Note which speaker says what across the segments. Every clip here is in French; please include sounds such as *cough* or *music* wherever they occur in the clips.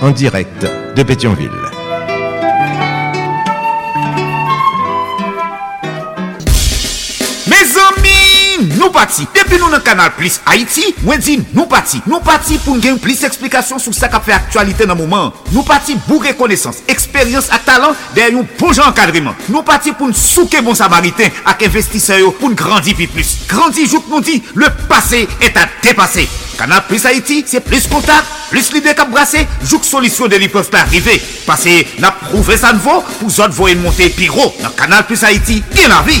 Speaker 1: en direct de Pétionville.
Speaker 2: Mes amis, nou pati. Depi nou nan kanal Plus Haiti, mwen di nou pati. Nou pati pou n gen plis eksplikasyon sou sa ka fe aktualite nan mouman. Nou pati bou rekonesans, eksperyans ak talan der yon bon poujan kadriman. Nou pati pou n souke bon samariten ak investiseyo pou n grandi pi plus. Grandi jouk nou di, le pase et a depase. Kanal Plus Haiti, se plis kontak, plis lide kap brase, jouk solisyon de li peuf pa arrive. Pase na prouve san vo, pou zot voyen monte pi ro. Nan kanal Plus Haiti, gen la vi.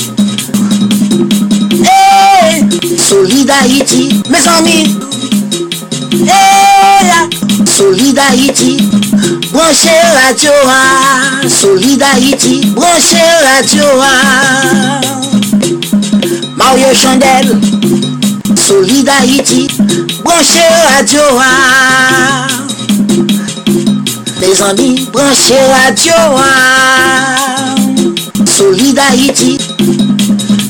Speaker 3: Solidarity, mes amis. Eh hey, la. Solidarity, branchez la Torah. Solidarity, branchez la Torah. Mario Chandel, Solidarity, branchez la Torah. Mes amis, branchez la Torah. Solidarity,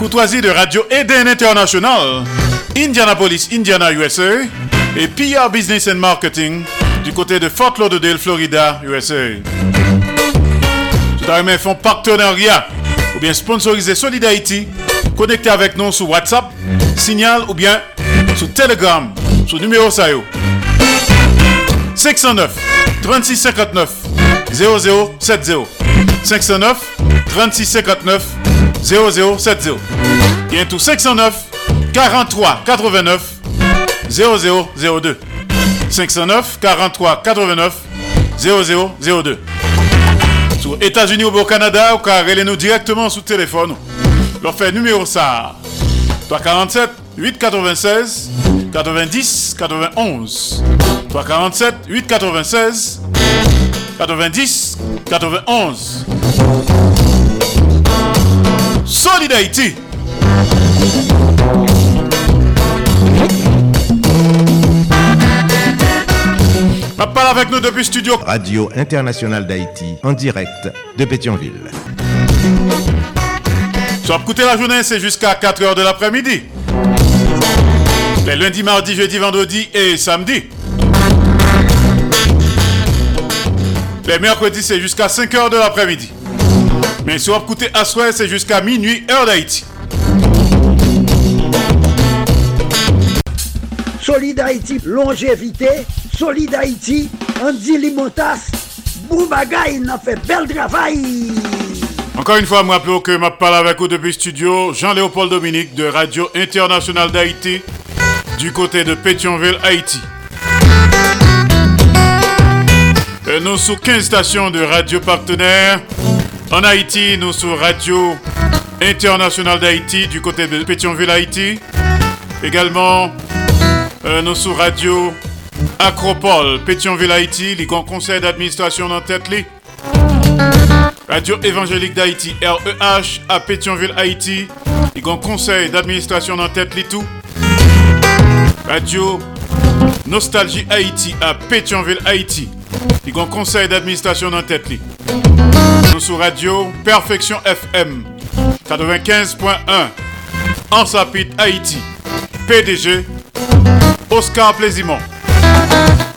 Speaker 4: Courtoisie de Radio Eden International, Indianapolis, Indiana, USA. Et PR Business and Marketing du côté de Fort Lauderdale, Florida, USA. Tout font partenariat ou bien sponsoriser Solid. Connectez avec nous sur WhatsApp, Signal ou bien sur Telegram, sur numéro SAYO. 509 36 59 0070 509 36 59 0070 Bien tout 509 43 89 0002 509 43 89 0002 Sur États-Unis ou au Canada, ou car nous directement sous téléphone. Leur fait numéro ça. 347 896 90 91 347 896 90 91. Solid Haïti. parle avec nous depuis studio.
Speaker 5: Radio Internationale d'Haïti, en direct de Pétionville.
Speaker 4: Soit écouter la journée, c'est jusqu'à 4h de l'après-midi. Les lundis, mardi, jeudi, vendredi et samedi. Les mercredis, c'est jusqu'à 5h de l'après-midi. Mais si vous écoutez à soir, c'est jusqu'à minuit, heure d'Haïti.
Speaker 6: Solid Haïti, longévité. Solid Haïti, Andy Limotas, Boubagaï, il a fait bel travail.
Speaker 4: Encore une fois, je rappelle que je parle avec vous depuis studio Jean-Léopold Dominique de Radio Internationale d'Haïti du côté de Pétionville, Haïti. nous sommes 15 stations de radio partenaires. En Haïti, nous sommes Radio Internationale d'Haïti du côté de Pétionville, Haïti. Également, euh, nous sommes Radio Acropole, Pétionville, Haïti, les conseil d'administration dans tête Radio Évangélique d'Haïti, REH, à Pétionville, Haïti, les conseil d'administration dans tête. Radio Nostalgie Haïti à Pétionville, Haïti, les conseil d'administration dans tête Radio Perfection FM 95.1 en Sapit, Haïti. PDG Oscar Plaisimont.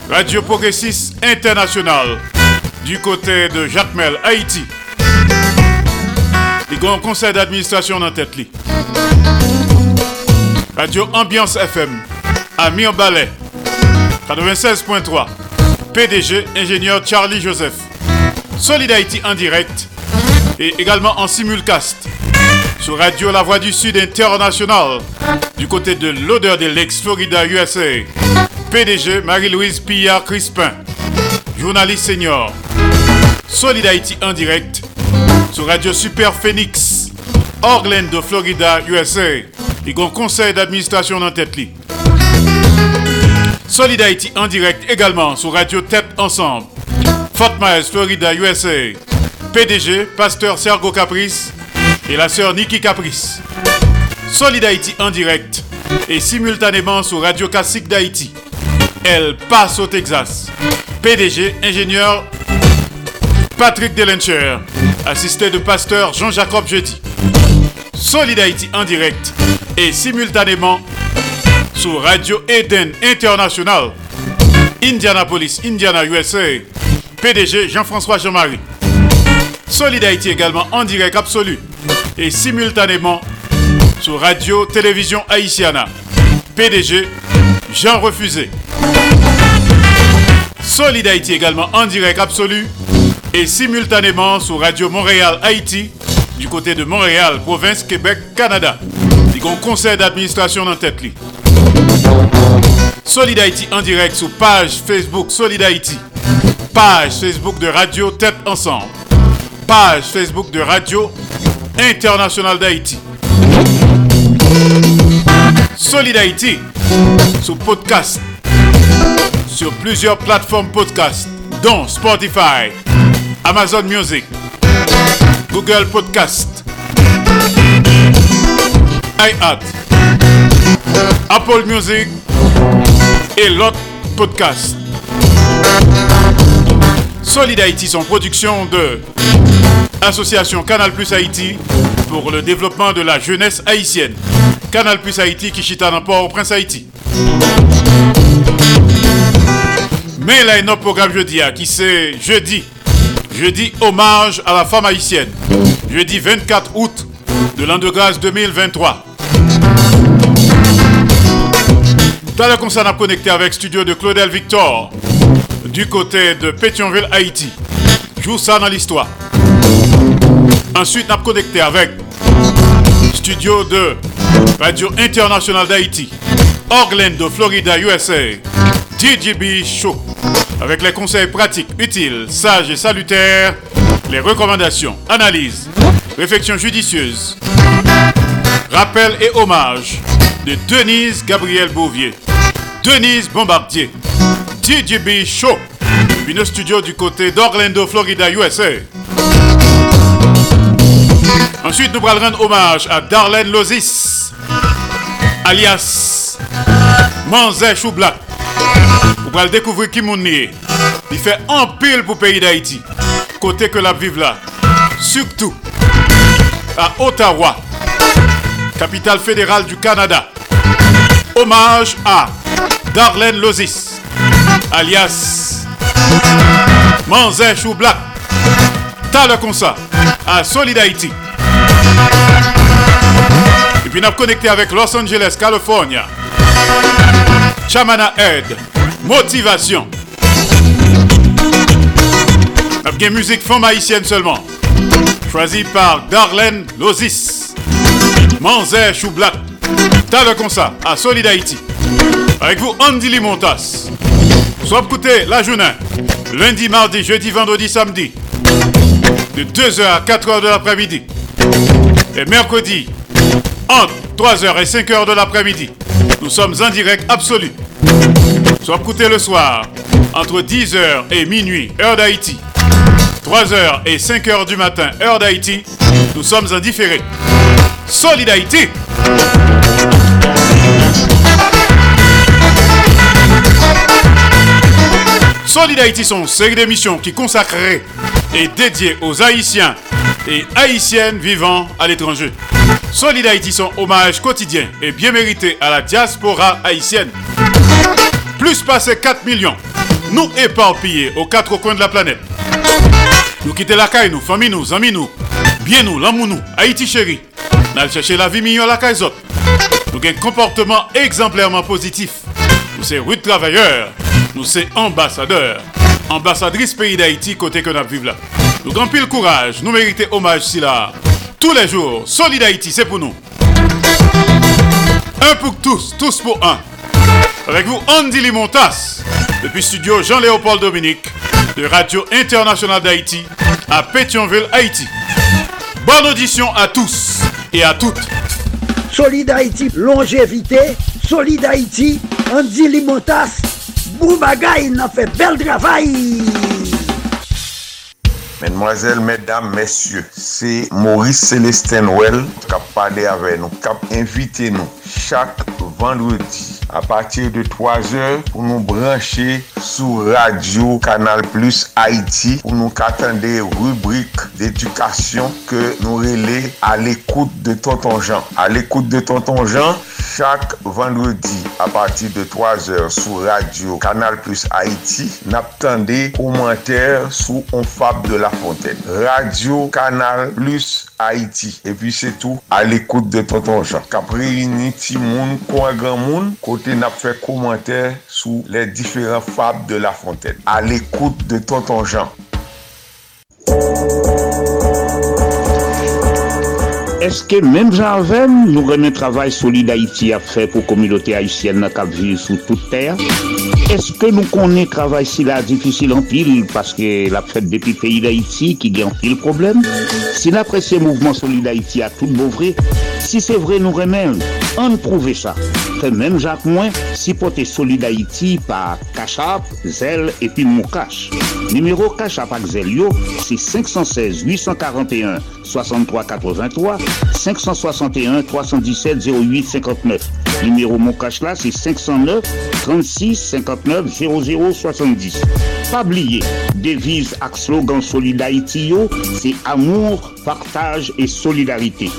Speaker 4: Radio Progressiste International du côté de Jacmel, Haïti. Les grands conseil d'administration dans tête Radio Ambiance FM à Ballet 96.3. PDG ingénieur Charlie Joseph. Solid Haïti en direct et également en simulcast sur Radio La Voix du Sud International du côté de l'odeur de l'ex Florida USA. PDG Marie-Louise Pillard Crispin, journaliste senior. Solid en direct sur Radio Super Phoenix, Orlando, Florida, USA. Il un conseil d'administration dans tête Solid Haïti en direct également sur Radio Tête Ensemble, Fort Myers, Florida, USA. PDG, pasteur Sergo Caprice et la sœur Nikki Caprice. Solid Haïti en direct et simultanément sur Radio Classique d'Haïti. Elle passe au Texas. PDG, ingénieur Patrick Delencher, assisté de pasteur Jean-Jacob Jeudi. Solid Haïti en direct et simultanément sur Radio Eden International, Indianapolis, Indiana, USA. PDG Jean-François Jean-Marie. Solid également en direct absolu et simultanément sur Radio Télévision Haïtiana. PDG Jean Refusé. Solid également en direct absolu et simultanément sur Radio Montréal Haïti du côté de Montréal, province Québec, Canada. Un conseil d'administration dans tête. Solid Haïti en direct sur page Facebook Solid. Page Facebook de Radio Tête Ensemble. Page Facebook de Radio International d'Haïti. Solid Haïti sur podcast sur plusieurs plateformes podcast, dont Spotify, Amazon Music, Google Podcast, iHeart, Apple Music et l'autre podcast. Solid Haïti sont production de Association Canal Plus Haïti pour le développement de la jeunesse haïtienne. Canal Plus Haïti qui chita dans Port-au-Prince Haïti. Mais là, il y a un programme jeudi, hein, qui c'est jeudi. Jeudi, hommage à la femme haïtienne. Jeudi 24 août de l'an de grâce 2023. Tout à l'heure, comme ça, on a connecté avec studio de Claudel Victor du côté de Pétionville, Haïti. Joue ça dans l'histoire. Ensuite, on a connecté avec studio de Radio Internationale d'Haïti, Orlando, Florida, USA. DJB Show. Avec les conseils pratiques, utiles, sages et salutaires, les recommandations, analyses, réflexions judicieuses, rappels et hommages de Denise Gabriel Bouvier, Denise Bombardier, DJB Show. Depuis nos studios du côté d'Orlando, Florida, USA. Ensuite, nous allons rendre hommage à Darlene Lozis, alias Manzé Choublac. Vous allez découvrir qui mon Il fait un pile pour le pays d'Haïti. Côté que la vive là. Surtout à Ottawa, capitale fédérale du Canada. Hommage à Darlene Lozis, alias Manzé Choublac. T'as le concert à Solid Haïti. Et puis nous connecté avec Los Angeles, California. Chamana Aid, motivation. Nous musique femme haïtienne seulement. Choisi par Darlene Lozis. Manzé Choublac. T'as le concert à Solid Haïti. Avec vous, Andy Limontas. Soit écoutez la journée. Lundi, mardi, jeudi, vendredi, samedi. De 2h à 4h de l'après-midi. Et mercredi, entre 3h et 5h de l'après-midi. Nous sommes en direct absolu. Soit écouté le soir, entre 10h et minuit, heure d'Haïti. 3h et 5h du matin, heure d'Haïti. Nous sommes en différé. Solid Haïti. Solid Haïti sont une série d'émissions qui consacrées et dédiées aux Haïtiens et Haïtiennes vivant à l'étranger. Solid Haïti son hommage quotidien et bien mérité à la diaspora haïtienne. Plus passé 4 millions, nous éparpillés aux quatre coins de la planète. Nous quitter la caille, nous, famille nous, amis nous, bien nous, l'amour nous, Haïti chéri. Nous chercher la vie meilleure la caille Nous avons un comportement exemplairement positif. Nous sommes rude travailleurs, nous sommes ambassadeurs, ambassadrices pays d'Haïti côté que nous vivons là. Nous avons le courage, nous méritons hommage si là. Tous les jours, Solid Haïti, c'est pour nous. Un pour tous, tous pour un. Avec vous, Andy Limontas, depuis studio Jean-Léopold Dominique, de Radio Internationale d'Haïti, à Pétionville, Haïti. Bonne audition à tous et à toutes.
Speaker 6: Solid Haïti, longévité. Solid Haïti, Andy Limontas, bon bagay, nan fe bel travay.
Speaker 7: Mesdemoiselles, mesdames, messieurs, c'est Maurice Célestin Well qui a parlé avec nous, qui a invité nous chaque vendredi a patir de 3 or pou nou branche sou radio Kanal Plus Haiti pou nou katande rubrik d'edukasyon ke nou rele al ekoute de Tonton Jean. Al ekoute de Tonton Jean, chak vendredi a patir de 3 or sou radio Kanal Plus Haiti nap tande komenter sou On Fab de la Fontaine. Radio Kanal Plus Haiti. E pi se tou al ekoute de Tonton Jean. Kapre yini ti moun, kwa gran moun, kote kote nap fè komantè sou lè diferent fab de La Fontaine. A l'ekoute de Tonton Jean.
Speaker 8: Eske menm jan vèm nou remè travay soli d'Haïti a fè pou komilote Haïtienne na kap vir sou tout ter? Eske nou konen travay si la difisil an pil paske la fet depi peyi d'Haiti ki gen pil problem? Si na presye mouvment solide Haiti a tout bouvre, si se vre nou remen, an prouve sa. Fe menm jan mwen, si pote solide Haiti pa Kachap, Zel epi Moukache. Numero Kachap ak Zel yo, si 516 841 6383 561 317 08 59. Numéro mon cash là, c'est 509 36 59 00 70. Pas oublier, devise avec slogan Solidarité, c'est amour, partage et solidarité.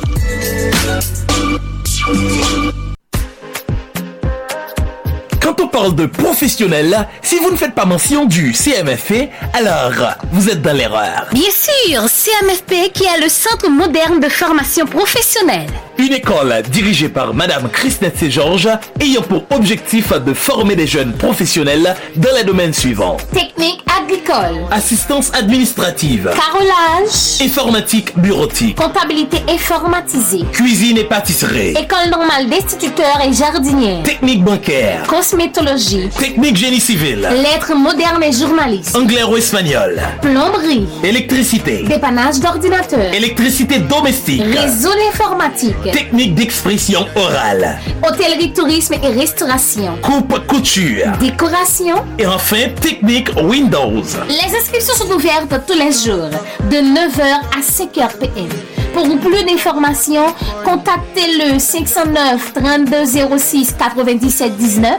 Speaker 9: Quand on parle de professionnel, si vous ne faites pas mention du CMFP, alors vous êtes dans l'erreur.
Speaker 10: Bien sûr, CMFP qui est le Centre moderne de formation professionnelle.
Speaker 9: Une école dirigée par Madame Christine Georges ayant pour objectif de former des jeunes professionnels dans les domaines suivants.
Speaker 10: Technique agricole.
Speaker 9: Assistance administrative.
Speaker 10: Carrelage.
Speaker 9: Informatique bureautique.
Speaker 10: Comptabilité informatisée.
Speaker 9: Cuisine et pâtisserie.
Speaker 10: École normale d'instituteurs et jardiniers.
Speaker 9: Technique bancaire.
Speaker 10: Cosmétologie.
Speaker 9: Technique génie civil.
Speaker 10: Lettres modernes et journalistes.
Speaker 9: Anglais ou espagnol.
Speaker 10: Plomberie.
Speaker 9: Électricité.
Speaker 10: Dépannage d'ordinateur.
Speaker 9: Électricité domestique.
Speaker 10: Réseau informatique.
Speaker 9: technique d'expression orale,
Speaker 10: hôtellerie, tourisme et restauration,
Speaker 9: coupe couture,
Speaker 10: décoration
Speaker 9: et enfin technique Windows.
Speaker 10: Les inscriptions sont ouvertes tous les jours de 9h à 5h PM. Pour plus d'informations, contactez le 509 3206 97 19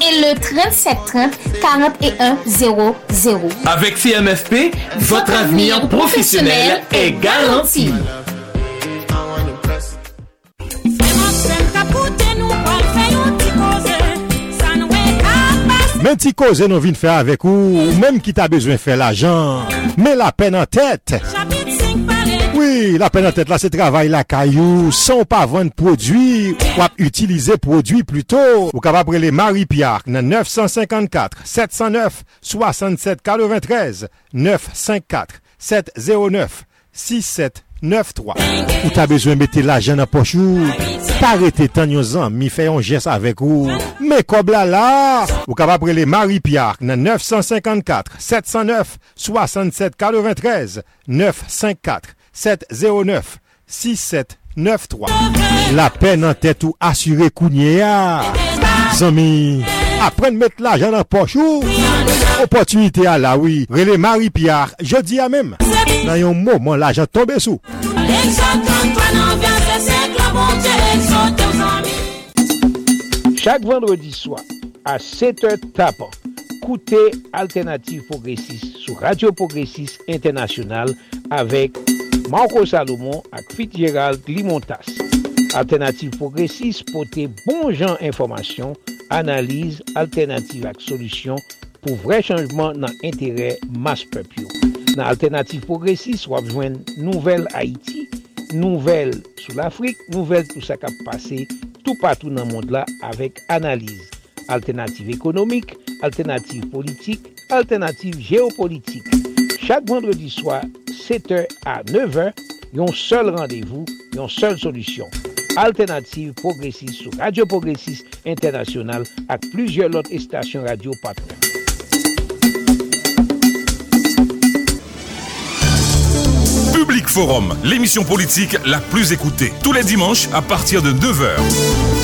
Speaker 10: et le 37 30 41 00.
Speaker 9: Avec CMFP, votre avenir professionnel est garanti.
Speaker 11: Men ti koze nou vin fè avèk ou, ou mèm ki ta bezwen fè l'ajan, men la pen an tèt. Oui, la peine en tête là, c'est travail la caillou. Sans pas vendre produit, ou utiliser produit plutôt. Ou capable les Marie Pierre, 954 709 67 93 954 709 6793. Ou t'as besoin de mettre l'argent dans poche ou arrêter tant yon mi fait un geste avec ou. Mais comme là là, ou capable les Marie Pierre, 954 709 67 93 954 709 6793 La pen nan tèt ou asyre kounye ya Zami Apren met la jan nan pochou Opotunite a la oui. Rele Marie Pierre Jodi a mem Nan yon mouman la jan tombe sou
Speaker 12: Chak vendredi swa A 7h tapan Koute Alternative Progressive Sou Radio Progressive Internationale Avek Marco Salomon ak Fitzgerald Limontas. Alternative Progressive pote bon jan informasyon, analize, alternative ak solusyon pou vre chanjman nan entere mas pepyo. Nan Alternative Progressive wap jwen nouvel Haiti, nouvel sou l'Afrique, nouvel tout sa kap pase tout patou nan mond la avek analize. Alternative ekonomik, alternative politik, alternative geopolitik. Chaque vendredi soir, 7h à 9h, yon seul rendez-vous, yon seule solution. Alternative progressiste sur Radio Progressiste International avec plusieurs autres stations radio partenaires.
Speaker 13: Public Forum, l'émission politique la plus écoutée, tous les dimanches à partir de 9h.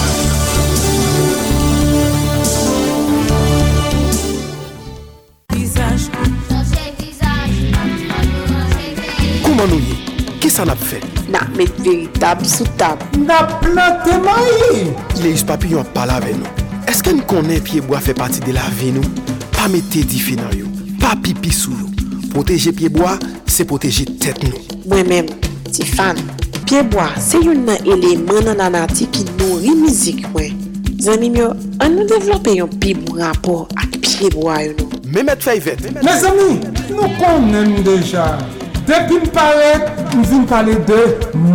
Speaker 14: sa nap fe?
Speaker 15: Nap met veritab sou tab.
Speaker 14: Nap plante mayi! Ileris papillon pala ve nou. Eske n konen piyeboa fe pati de la ve nou? Pa mette di fe nan yo. Pa pipi sou yo. Proteje piyeboa, se proteje tet nou.
Speaker 15: Mwen men, ti fan, piyeboa se yon nan eleman nan anati ki nori mizik mwen. Zanim yo, an nou devlope yon pi bon rapor ak piyeboa yo nou.
Speaker 14: Mehmet Fayvet.
Speaker 16: Mes ami, nou konen deja. Depi m pale, m vin pale de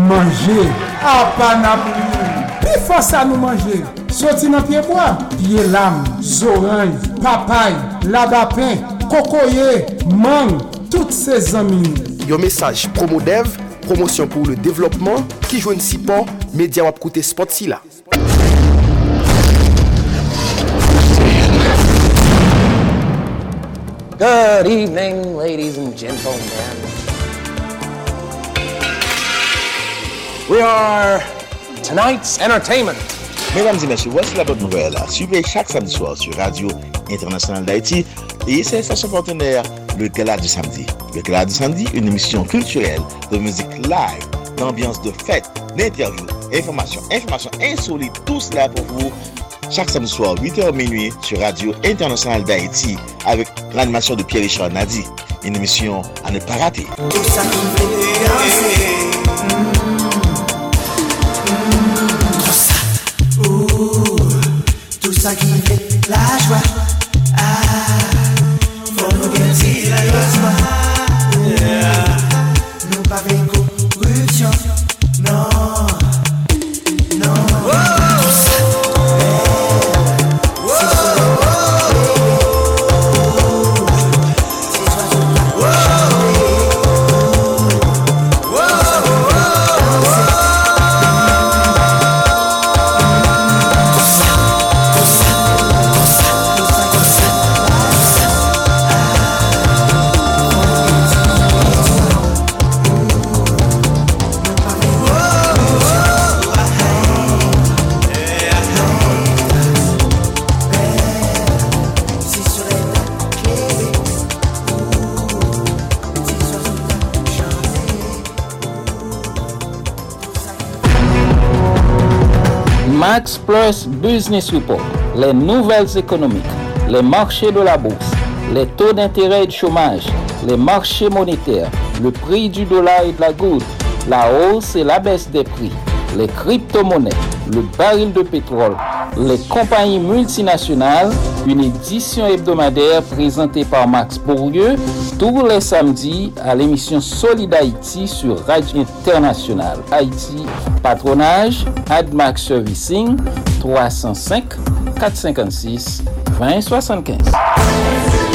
Speaker 16: manje. A ah, pa nan pou. Pi fasa nou manje. Soti nan piye mwa. Piye lam, zoranj, papay, labapen, kokoye, mang, tout se zamin.
Speaker 14: Yo mesaj promo dev, promosyon pou le devlopman, ki jwen si pon, media wap koute spot si la.
Speaker 17: Good evening, ladies and gentlemen. We are tonight's entertainment.
Speaker 5: Mesdames et messieurs, voici la bonne nouvelle. Suivez chaque samedi soir sur Radio Internationale d'Haïti et ses stations partenaires, le Gala du Samedi. Le Gala du Samedi, une émission culturelle de musique live, d'ambiance de fête, d'interviews, informations, informations insolites, tout cela pour vous. Chaque samedi soir, 8h minuit, sur Radio Internationale d'Haïti, avec l'animation de Pierre-Richard Nadi. Une émission à ne pas rater.
Speaker 18: Tout ça la joie.
Speaker 19: Plus Business Report, les nouvelles économiques, les marchés de la bourse, les taux d'intérêt et de chômage, les marchés monétaires, le prix du dollar et de la goutte, la hausse et la baisse des prix, les crypto-monnaies, le baril de pétrole, les compagnies multinationales, une édition hebdomadaire présentée par Max Bourdieu tous les samedis à l'émission Solid Haïti sur Radio Internationale. Haïti, patronage, AdMax Servicing, 305 456 2075.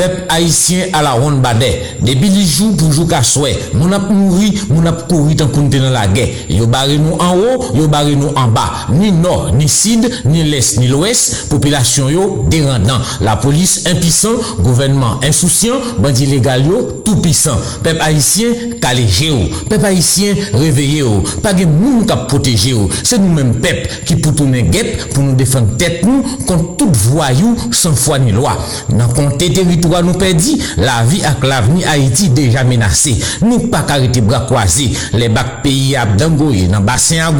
Speaker 20: Peuple haïtien à la ronde badet. Depuis les jours pour jouer qu'à souhait. Mon ap mouri, mon ap couru tant qu'on dans la guerre. Yo barré nous en haut, yo barré nous en bas. Ni nord, ni sud, ni l'est, ni l'ouest. Population yo dérendant. La police impuissant, gouvernement insouciant, bandit légal yo tout puissant. Peuple haïtien calégé yo. Peuple haïtien réveillé yo. Pas de moun qui protéger yo. C'est nous-mêmes peuple qui pour tourner guêpe pour nous défendre tête nous contre tout voyou sans foi ni loi. Dans compter territoire nous perdit, la vie avec l'avenir Haïti déjà menacée. Nous pas arrêter bras croisés. Les bacs pays à Dangoye dans bassin à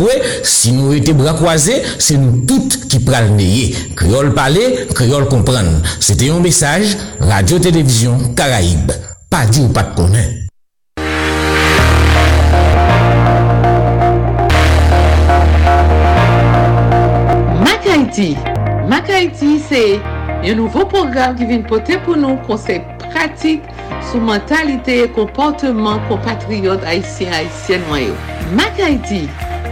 Speaker 20: si nous étions bras croisés, c'est nous toutes qui pral. Créole parler, créole comprendre. C'était un message, Radio-Télévision Caraïbe. Pas dit ou pas de connaître.
Speaker 21: Mac Haïti, c'est un nouveau programme qui vient porter pour nous conseils pratiques sur mentalité et comportement compatriotes haïtiens haïtiennes noyaux. Mac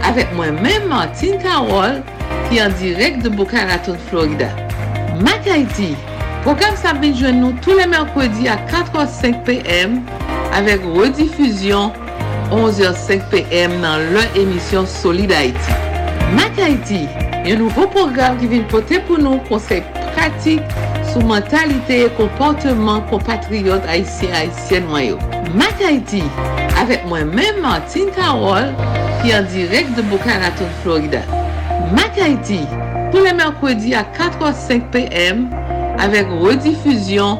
Speaker 21: avec moi-même Martine Carole, qui est en direct de Boca Raton, Florida. Mac Haïti, programme joindre nous tous les mercredis à 4h05 p.m. avec rediffusion 11h05 p.m. dans leur émission Solid Haïti. Mac Haïti, un nouveau programme qui vient porter pour nous conseils pratiques sur mentalité et comportement compatriotes haïtiens haïtiennes noyaux. Mac Haïti, avec moi-même Martine Carole, qui est en direct de Boca Raton, Florida. Mac Haïti, tous les mercredis à 4h05 p.m. avec rediffusion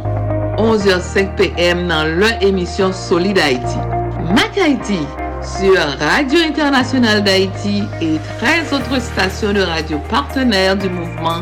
Speaker 21: 11h05 p.m. dans leur émission Solid Haïti. Mac Haïti, sur Radio Internationale d'Haïti et 13 autres stations de radio partenaires du mouvement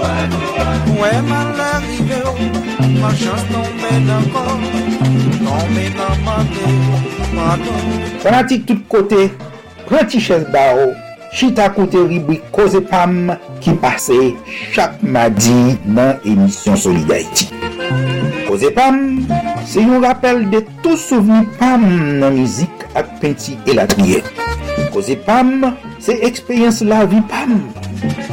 Speaker 22: Mwen mal arrive ou Ma chans non non nan men ankon Nan men nan mante Madon
Speaker 15: Fanatik tout kote Prenti ches ba ou Chita koute ribwi Koze Pam Ki pase chak madi nan emisyon Solidarity Koze Pam Se yon rappel de tou souveni Pam nan mizik ak penti elatriye Koze Pam Se ekspeyens la vi Pam.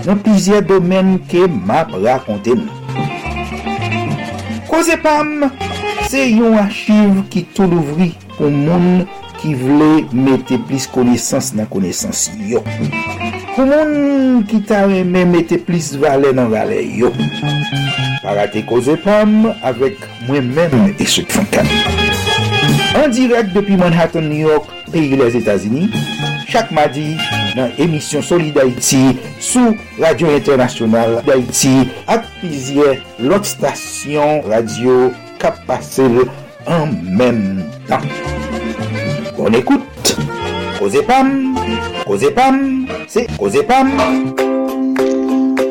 Speaker 15: nan pizye domen ke map rakonte nou. Koze pam, se yon achiv ki tou louvri pou moun ki vle mette plis konesans nan konesans yo. Pou moun ki ta reme mette plis vale nan vale yo. Parate koze pam avek mwen men eswek fankan. An direk depi Manhattan, New York, peyi les Etats-Unis, chak madi, nan emisyon Solid Haïti sou Radio Internationale d'Haïti ak pizye lot stasyon radio kap en menm tan. Bon écoute, Koze Pam, Koze Pam, c'est Koze Pam.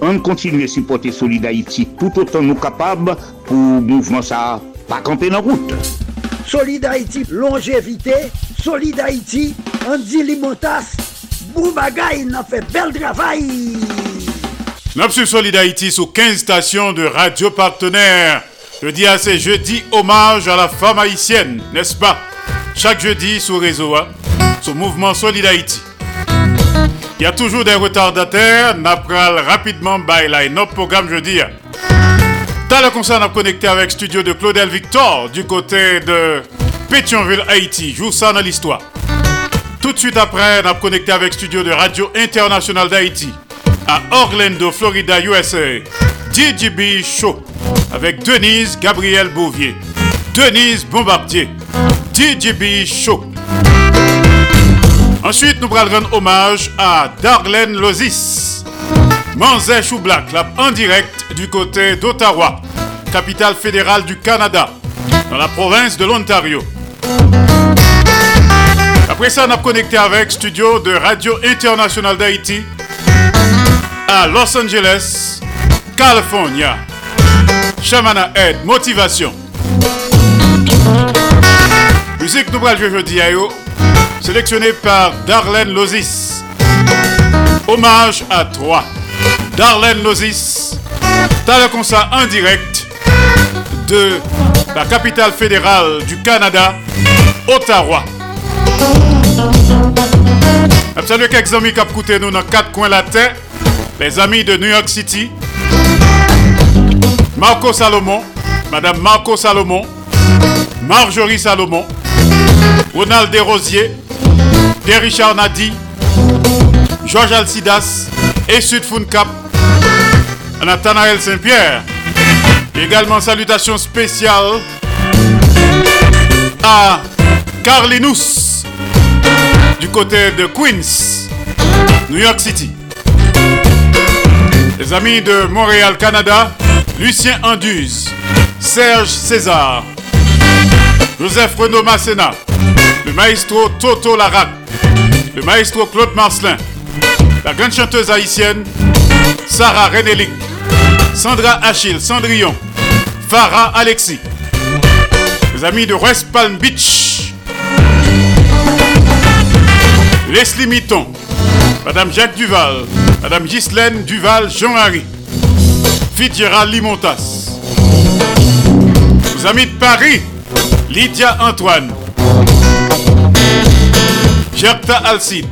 Speaker 8: On continue à supporter Solid Haïti tout autant nous capables pour mouvement ça pas camper dans la route.
Speaker 6: Solid Haïti, longévité, Solid Haïti, Andy Limotas, Boubagaï, n'a fait bel travail.
Speaker 4: Napsu Solid Haïti sous 15 stations de radio partenaires. Jeudi à c'est jeudi hommage à la femme haïtienne, n'est-ce pas? Chaque jeudi sur réseau, hein, sur mouvement Solid Haïti. Il y a toujours des retardataires, n'apral rapidement by line programme jeudi. Dans le concert, on a connecté avec studio de Claudel Victor du côté de Pétionville, Haïti. Joue ça dans l'histoire. Tout de suite après, on a connecté avec studio de Radio Internationale d'Haïti à Orlando, Florida, USA. DJB Show avec Denise Gabriel Bouvier. Denise Bombardier. DJB Show. Ensuite, nous allons rendre hommage à Darlene Lozis. Manzé Choublac, là, en direct du côté d'Ottawa, capitale fédérale du Canada, dans la province de l'Ontario. Après ça, on a connecté avec studio de Radio Internationale d'Haïti à Los Angeles, California. Shamana Aid, motivation. Musique nous jouer jeudi à yo, sélectionnée par Darlene Lozis. Hommage à toi, Darlene Lozis. Concert en direct de la capitale fédérale du Canada, Ottawa. Je salue quelques amis qui ont nous dans quatre coins la terre. Les amis de New York City. Marco Salomon, Madame Marco Salomon, Marjorie Salomon, Ronald Desrosiers, Richard Nadi, Georges Alcidas et Sud Cap, Nathanaël Saint-Pierre. Également salutations spéciales à Carlinus du côté de Queens, New York City. Les amis de Montréal, Canada, Lucien Anduze, Serge César, Joseph Renaud Masséna, le maestro Toto Larac, le maestro Claude Marcelin, la grande chanteuse haïtienne Sarah Renélic, Sandra Achille Cendrillon, Farah Alexis, les amis de West Palm Beach, Leslie Mitton, Madame Jacques Duval, Madame Ghislaine Duval Jean-Marie, Fitzgerald Limontas, les amis de Paris, Lydia Antoine, Gerta Alcide,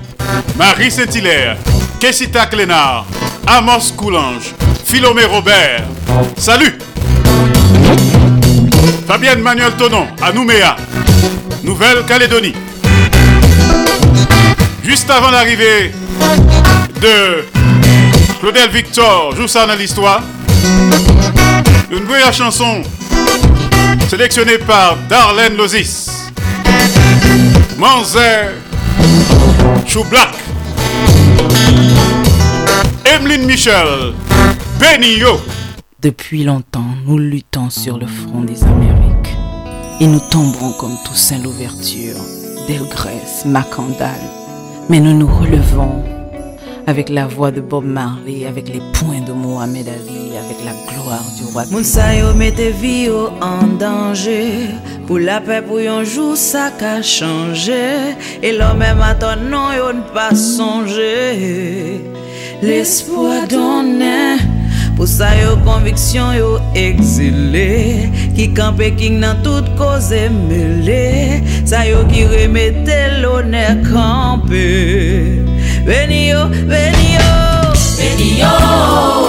Speaker 4: Marie Saint-Hilaire, Kessita Clénard, Amos Coulange, Philomé Robert. Salut! Fabienne Manuel Tonon, à Nouméa, Nouvelle-Calédonie. Juste avant l'arrivée de Claudel Victor, joue ça dans l'histoire. Une nouvelle chanson sélectionnée par Darlene Lozis. Manzer
Speaker 23: Depuis longtemps, nous luttons sur le front des Amériques. Et nous tomberons comme Toussaint l'ouverture, Delgrès, Macandal. Mais nous nous relevons avec la voix de Bob Marley, avec les points de Mohamed Ali, avec la gloire du roi.
Speaker 24: Moun sa yo mette vi yo en danger Pou la paix pou yon jou sa ka chanje E lò mèm aton non yo n'pa sonje L'espoir donne Pou sa yo conviction yo exilé Ki kampe king nan tout koze mele Sa yo ki remete l'honneur kampe Venió, venió. Venió.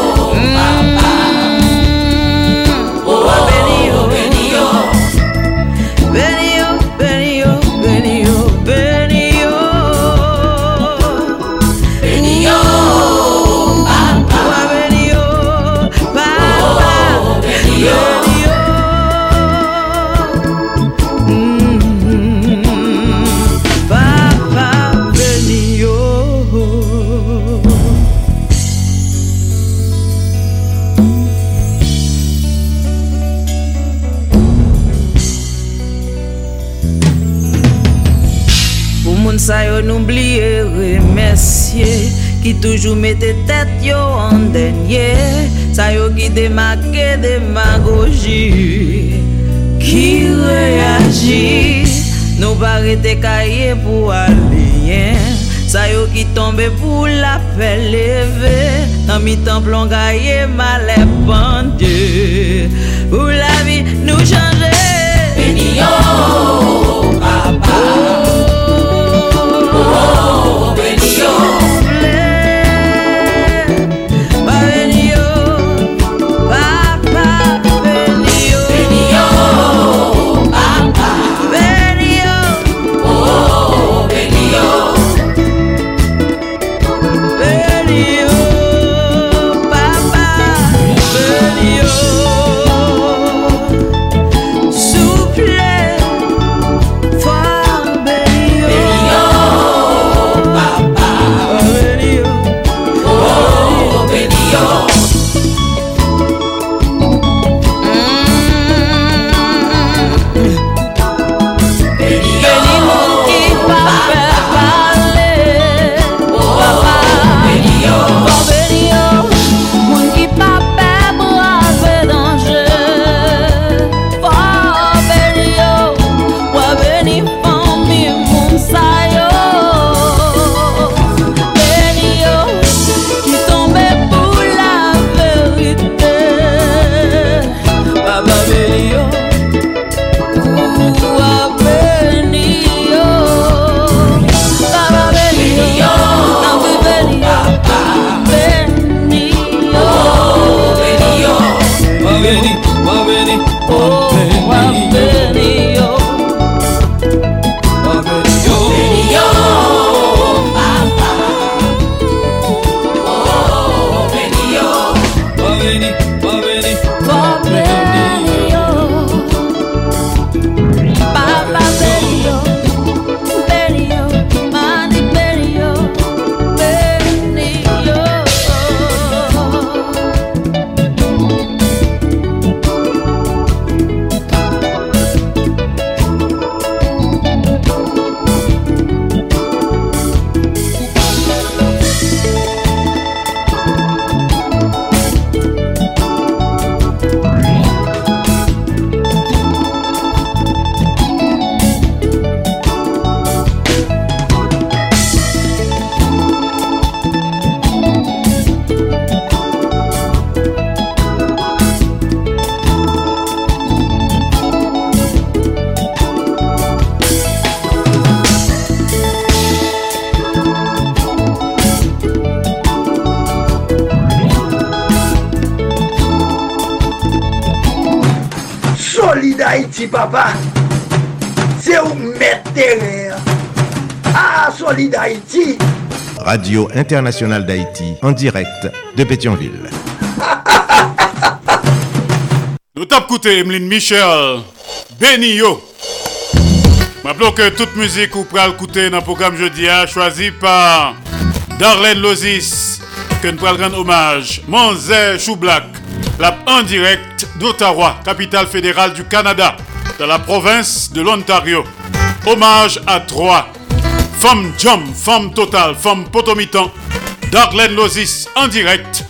Speaker 24: Toujou mette tet yo an denye Sa yo ki demake demagogi Ki reagi Nou pa rete kaye pou alien
Speaker 25: Sa yo ki tombe pou la pe leve Nan mi tan plongaye male pande Pou la vi nou chanje
Speaker 24: Beni
Speaker 6: Haïti, papa. C'est où mettre. Ah, Solid Haïti.
Speaker 1: Radio Internationale d'Haïti, en direct de Pétionville. *laughs*
Speaker 4: Nous t'avons écouté Emeline Michel, Benny Yo. Rappelons que toute musique ou pral écouter dans le programme jeudi a choisi par Darlene Lozis, que nous pral rendre hommage. Monzé Choublac, la en direct d'Ottawa, capitale fédérale du Canada, dans la province de l'Ontario. Hommage à trois. Femme Jump, Femme Total, Femme Potomitan, Darlene Lozis en direct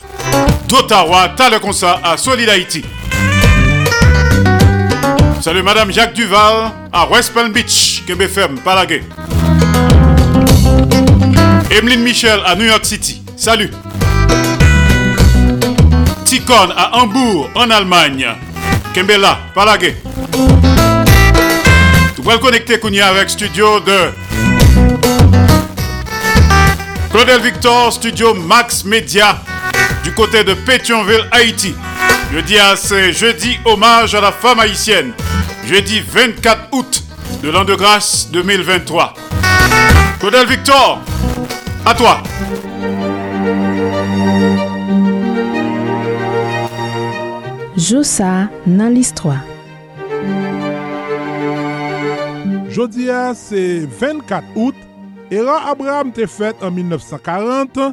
Speaker 4: d'Ottawa, t'as le concert à Solid Haïti. Salut Madame Jacques Duval à West Palm Beach, Québec ferme, Palagué. Emeline Michel à New York City. Salut. À Hambourg, en Allemagne. Kembela, Palagué. Tu peux le connecter Kounia avec studio de Claudel Victor, studio Max Media, du côté de Pétionville, Haïti. Jeudi, c'est jeudi hommage à la femme haïtienne. Jeudi 24 août de l'an de grâce 2023. Claudel Victor, à toi.
Speaker 23: Joussa nan l'histoire.
Speaker 26: Jodia se 24 out, era Abraham te fet an 1940,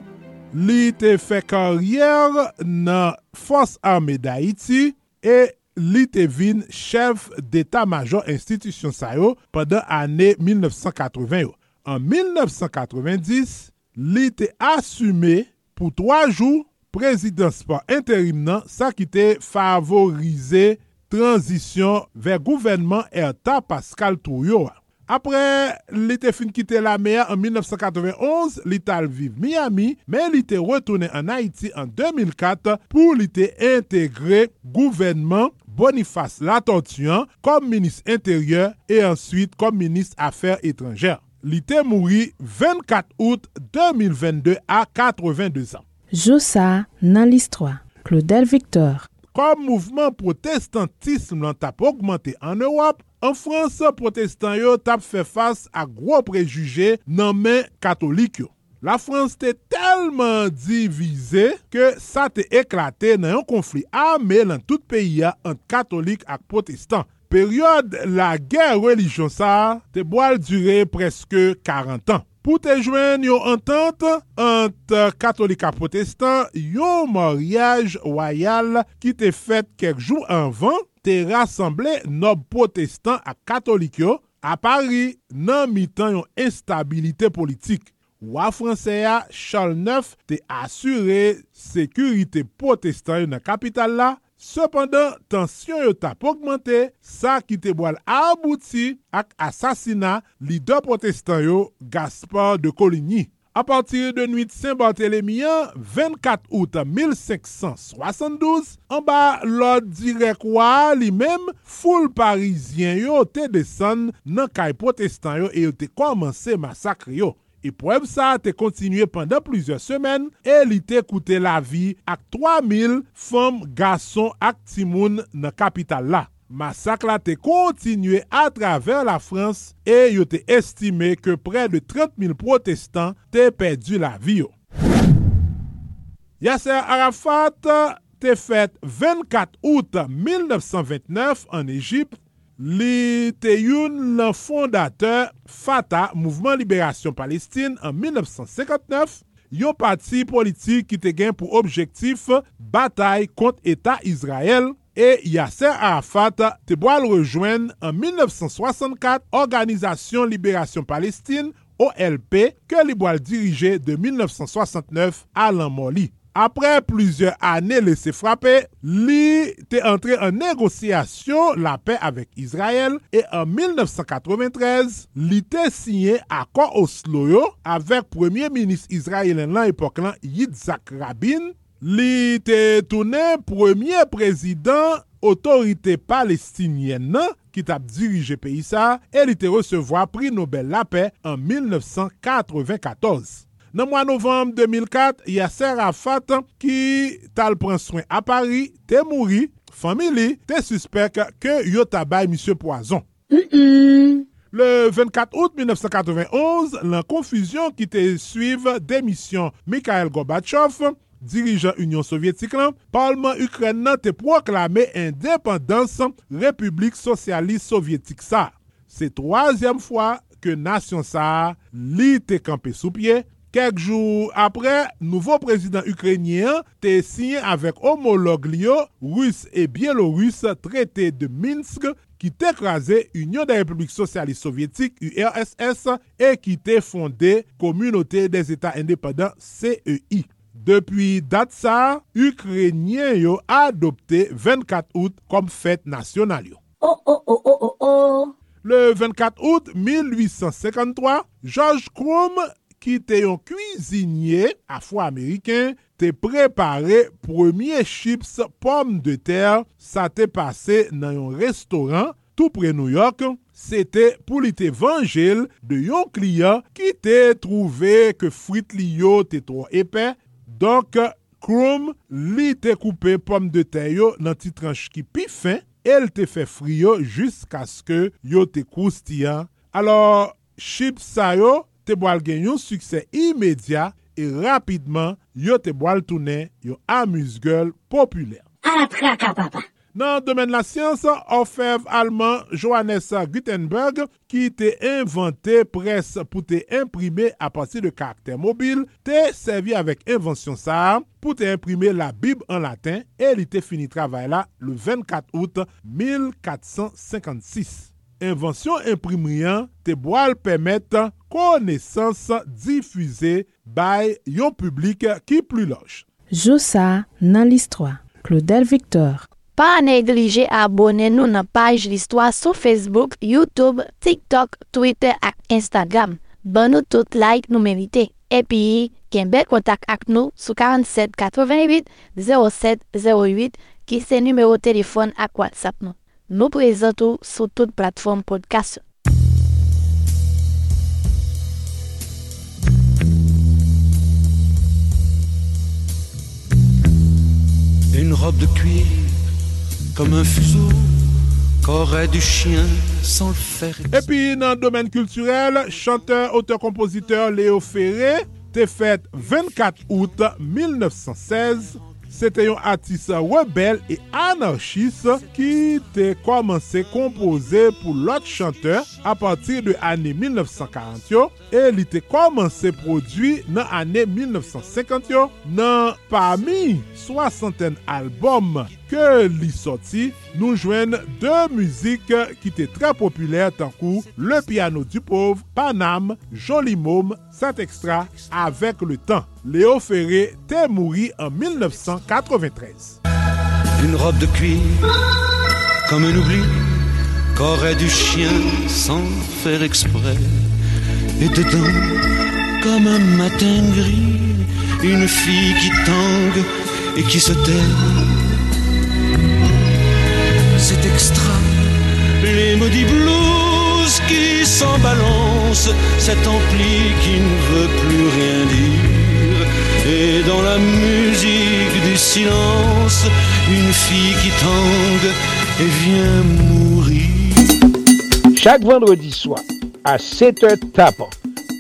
Speaker 26: li te fe karyer nan Fos Arme d'Haïti e li te vin chef d'Etat-Major Institution sayo padan ane 1980 yo. An 1990, li te asume pou 3 jou prezidans pa interim nan sa ki te favorize transisyon ver gouvenman erta Pascal Touyo. Apre, li te fin kite la mea an 1991, li tal vive Miami, men li te retoune an Haiti an 2004 pou li te integre gouvenman Boniface Latortuan kom minis interieur e answit kom minis afer etranjer. Li te mouri 24 out 2022 a 82 ans.
Speaker 27: Joussa nan listroa. Claudel Victor.
Speaker 26: Kom mouvment protestantisme lan tap augmente an Europe, an Frans protestant yo tap fe fas a gro prejuge nan men katolik yo. La Frans te telman divize ke sa te eklate nan yon konflik ame lan tout peyi ya ant katolik ak protestant. Peryode la gen religion sa te boal dure preske 40 an. pou te jwen yon entente ant katolika protestant yon moryaj wayal ki te fet kek jou anvan te rassemble nob protestant a katolik yo a Paris nan mitan yon instabilite politik. Wa franseya Charles IX te asyre sekurite protestant yon kapital la Sependan, tansyon yo tap augmente, sa ki te boal abouti ak asasina lider protestan yo Gaspard de Coligny. A partir de nuit Saint-Barthélemy 24 out 1572, an ba lòd direkwa li mem foul parizien yo te desen nan kay protestan yo e yo te komanse masakri yo. Epweb sa te kontinue pandan plizye semen e li te koute la vi ak 3.000 fom, gason ak timoun nan kapital la. Masak la te kontinue a traver la Frans e yo te estime ke pre de 30.000 protestan te perdi la vi yo. Yasser Arafat te fet 24 out 1929 an Egypt Li te youn lan fondateur Fatah, Mouvement Libération Palestine, an 1959, yon pati politik ki te gen pou objektif batay kont Etat Israel e Yasser Arafat te boal rejoen an 1964 Organizasyon Libération Palestine, OLP, ke li boal dirije de 1969 alan Moli. Apre plizye ane lese frape, li te entre en negosyasyon la pe avek Izrael e an 1993, li te sinye akon Osloyo avek Premier Ministre Izraelen lan epok lan Yitzhak Rabin, li te toune Premier Prezident Otorite Palestinyen nan ki tap dirije peyi sa, e li te resevoa pri Nobel la pe an 1994. Nan mwa novem 2004, Yasser Arafat ki tal pran swen a Paris, te mouri, famili, te suspek ke yo tabay misye Poison. Mm -mm. Le 24 out 1991, lan konfuzyon ki te suive demisyon Mikhail Gorbachev, dirijan Union Sovyetik lan, parlement Ukren nan te proklame independans Republik Sosyalist Sovyetik sa. Se troasyem fwa ke nasyon sa li te kampe sou pie Kek jou apre, nouvo prezident Ukrenyen te sinye avek homolog liyo, Rus e Bielorus, trete de Minsk, ki te krasè Union de Republik Socialiste Sovietik, URSS, e ki te fondè Komunote des Etats Indépendants, CEI. Depi dat sa, Ukrenyen yo adopte 24 out kom fèt nasyonal yo.
Speaker 28: Oh, oh, oh, oh, oh, oh!
Speaker 26: Le 24 out 1853, George Krum ki te yon kuisinye afro-ameriken te prepare premye chips pomme de ter sa te pase nan yon restoran tou pre New York. Se te pou li te vangel de yon kliyan ki te trouve ke frit li yo te tro epè. Donk, kroum li te koupe pomme de ter yo nan ti tranche ki pi fin, el te fe fri yo jisk aske yo te koustiyan. Alors, chips sa yo, te boal gen yon suksè imedya e rapidman yo te boal toune yon amuse-gueule popüler.
Speaker 28: A la praka, papa!
Speaker 26: Nan domen la siyans, ofev alman Johannes Gutenberg ki te inventè pres pou te imprimè a pati de karakter mobil, te servi avèk invensyon sa pou te imprimè la bib an latin e li te fini travè la le 24 out 1456. invensyon imprimiyan te boal pemet konesans difuze bay yon publik ki plu loj.
Speaker 27: Joussa nan listwa. Claudel Victor.
Speaker 29: Pa neglije abone nou nan paj listwa sou Facebook, YouTube, TikTok, Twitter ak Instagram. Ban nou tout like nou merite. Epi, ken bel kontak ak nou sou 47 88 07 08 ki se numero telefon ak WhatsApp nou. Nou prezentou sou tout platform podcast.
Speaker 30: Une robe de cuir comme un fuseau qu'aurait du chien sans le faire.
Speaker 26: Et puis, dans le domaine culturel, chanteur, auteur, compositeur Léo Ferré, t'es fait 24 août 1916 se te yon atis rebel e anarchis ki te komanse kompoze pou lot chanteur a patir de ane 1940 yo, e li te komanse prodwi nan ane 1950 yo. Nan pami 60 albom ke li soti, nou jwen de muzik ki te tre populer tankou Le Piano du Pauvre, Panam, Joli Môme, Saint Extra, Avec le Temps. Léo Ferré t'est mouru en 1993.
Speaker 30: Une robe de cuir, comme un oubli, qu'aurait du chien sans faire exprès. Et dedans, comme un matin gris, une fille qui tangue et qui se tait. C'est extra, les maudits blues qui s'en balancent, cet ampli qui ne veut plus rien dire. Et dans la musique du silence Une fille qui tangue et vient mourir
Speaker 12: Chaque vendredi soir, à 7h tapant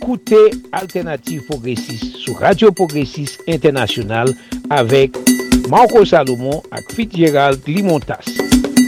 Speaker 12: Koute Alternative Progressive Sou Radio Progressive Internationale Avek Marco Salomon ak Fitzgerald Limontas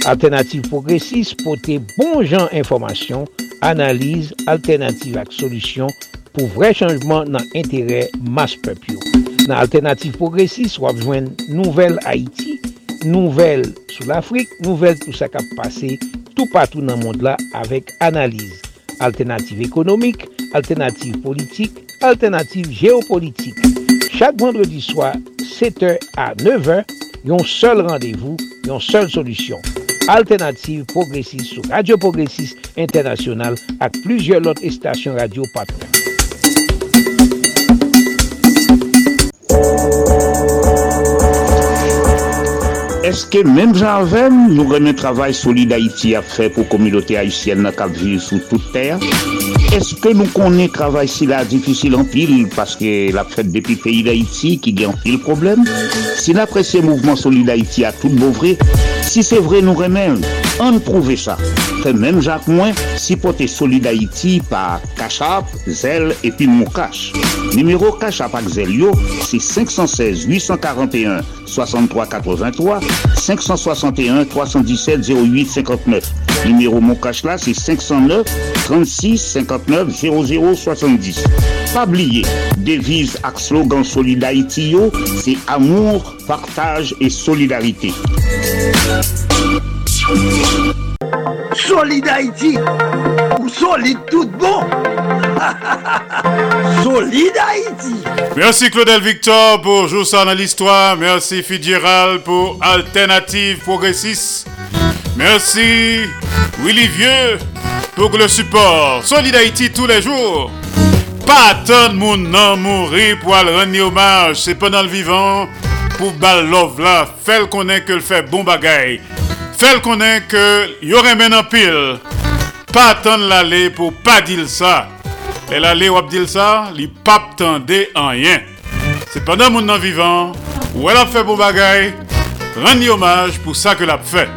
Speaker 12: Alternative Progressive Pote bon jan informasyon Analize, alternative ak solusyon pou vre chanjman nan entere mas pepyo. Nan alternatif progresist wap jwen nouvel Haiti, nouvel sou l'Afrique, nouvel tout sa kap pase tout patou nan mond la avek analize. Alternatif ekonomik, alternatif politik, alternatif geopolitik. Chak vendredi swa, 7h a 9h, yon sol randevou, yon sol solusyon. Alternative Progressive sou Radio Progressive Internasyonal ak plujye lot estasyon radio patron.
Speaker 8: Eske menm janvem nou remen travay solide Haiti a fe pou komilote Haitienne na kap vive sou tout ter? Eske nou konen travay si la difisil an pil paske la fet depi peyi d'Haiti ki gen pil problem? Si la presye mouvment solide Haiti a tout bouvre, si se vre nou remen, an prouve sa. Fe menm jak mwen, si pote solide Haiti pa Kachap, Zel epi Moukache. Numero Kachap ak Zel yo, se 516 841 6383 561 317 08 59. Numéro mon cash là, c'est 509 36 59 00 70. Pas oublier, devise ak slogan Solid Haïti yo, c'est amour, partage et solidarité.
Speaker 6: Solid Haïti ou solide tout bon *laughs* Solid Haïti
Speaker 4: Merci Claudel Victor pour jouer ça dans l'histoire. Merci Fitzgerald pour Alternative Progressiste. Merci Willy Vieux pour le support. Solid Haïti tous les jours. Pas tant de monde mourir pour aller rendre hommage. C'est pendant le vivant pour bal love. Fait qu'on est que le fait bon bagaille. Fait qu'on est que y aurait maintenant pile. Pas attendre l'aller pour pas dire ça. Et l'aller ou dire ça, li pas tendé en rien. C'est pendant mon nan vivant où elle a fait bon bagaille. Rendre hommage pour ça que l'a fait.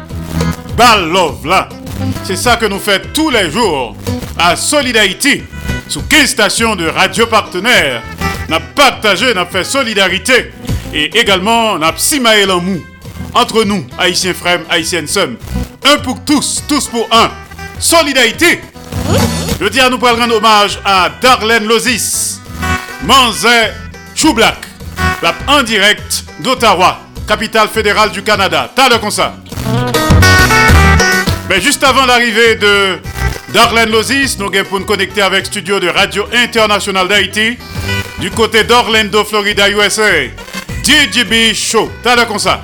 Speaker 4: Bal love là. C'est ça que nous faisons tous les jours à Solid Haïti, sous 15 stations de radio partenaires. N'a partagé, n'a fait solidarité et également n'a simaé l'amour entre nous, Haïtiens frères, Haïtiennes sœurs. Un pour tous, tous pour un. Solidarité. Je dis à nous pour rendre hommage à Darlene Lozis, Manzé Choublac, la en direct d'Ottawa, capitale fédérale du Canada. T'as le ça. Mais juste avant l'arrivée de Darlene Lozis, nous avons pour nous connecter avec studio de Radio Internationale d'Haïti du côté d'Orlando, Florida, USA. DJB Show. T'as l'air comme ça.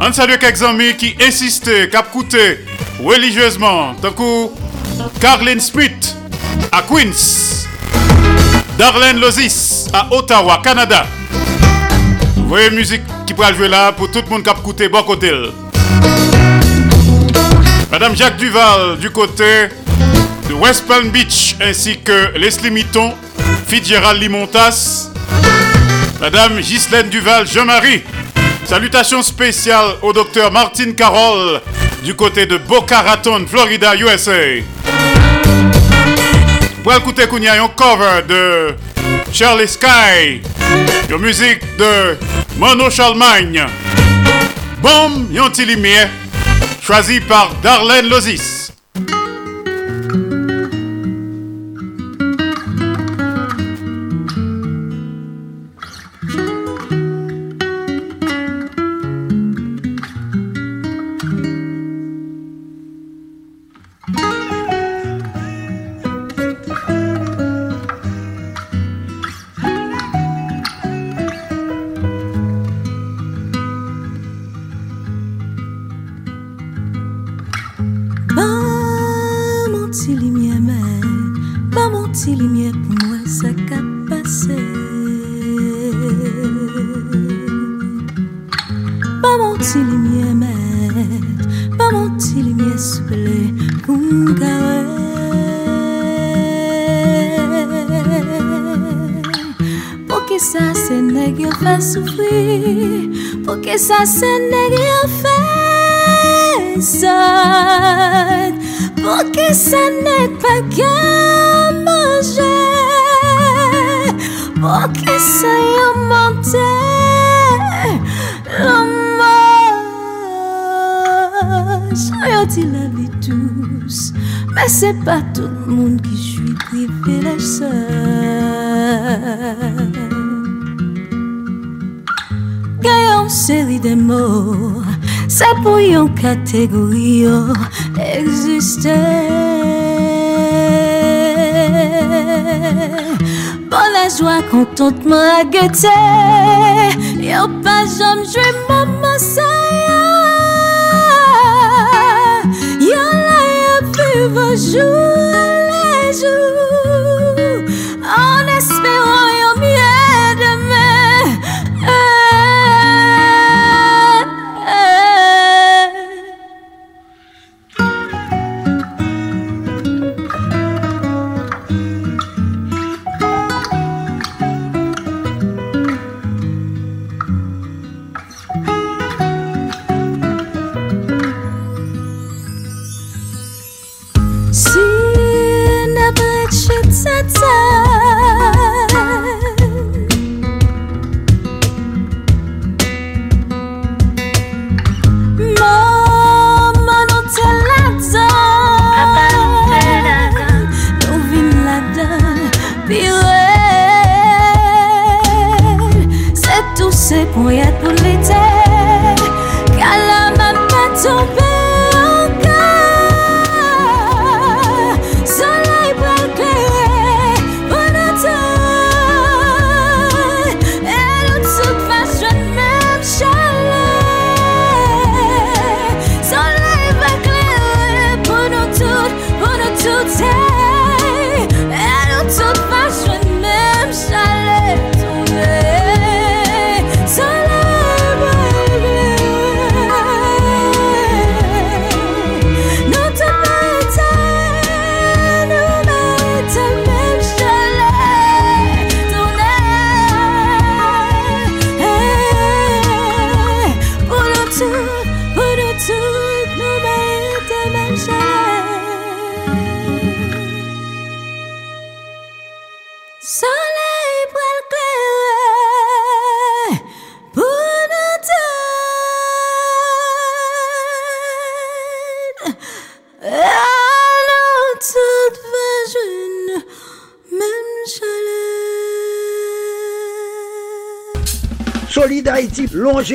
Speaker 4: On salue quelques amis qui insistaient, qui coûté religieusement. Tant que Carlin Smith à Queens. Darlene Lozis à Ottawa, Canada. Vous voyez musique qui pourra jouer là pour tout le monde qui a coûté bon côté. Madame Jacques Duval du côté de West Palm Beach ainsi que Leslie Mitton, Fitzgerald Limontas, Madame Ghislaine Duval, Jean-Marie. Salutations spéciales au docteur Martin Carroll du côté de Boca Raton, Florida, USA. Pour écouter Kounia, un cover de Charlie Sky, de musique de Mono Charlemagne. Bombe, yon choisi par Darlene Lozis.
Speaker 31: Catégorie exister. Bon la joie, contentement à guetter, y'a pas jamais joué maman ça y'a là y'a vu vos jours les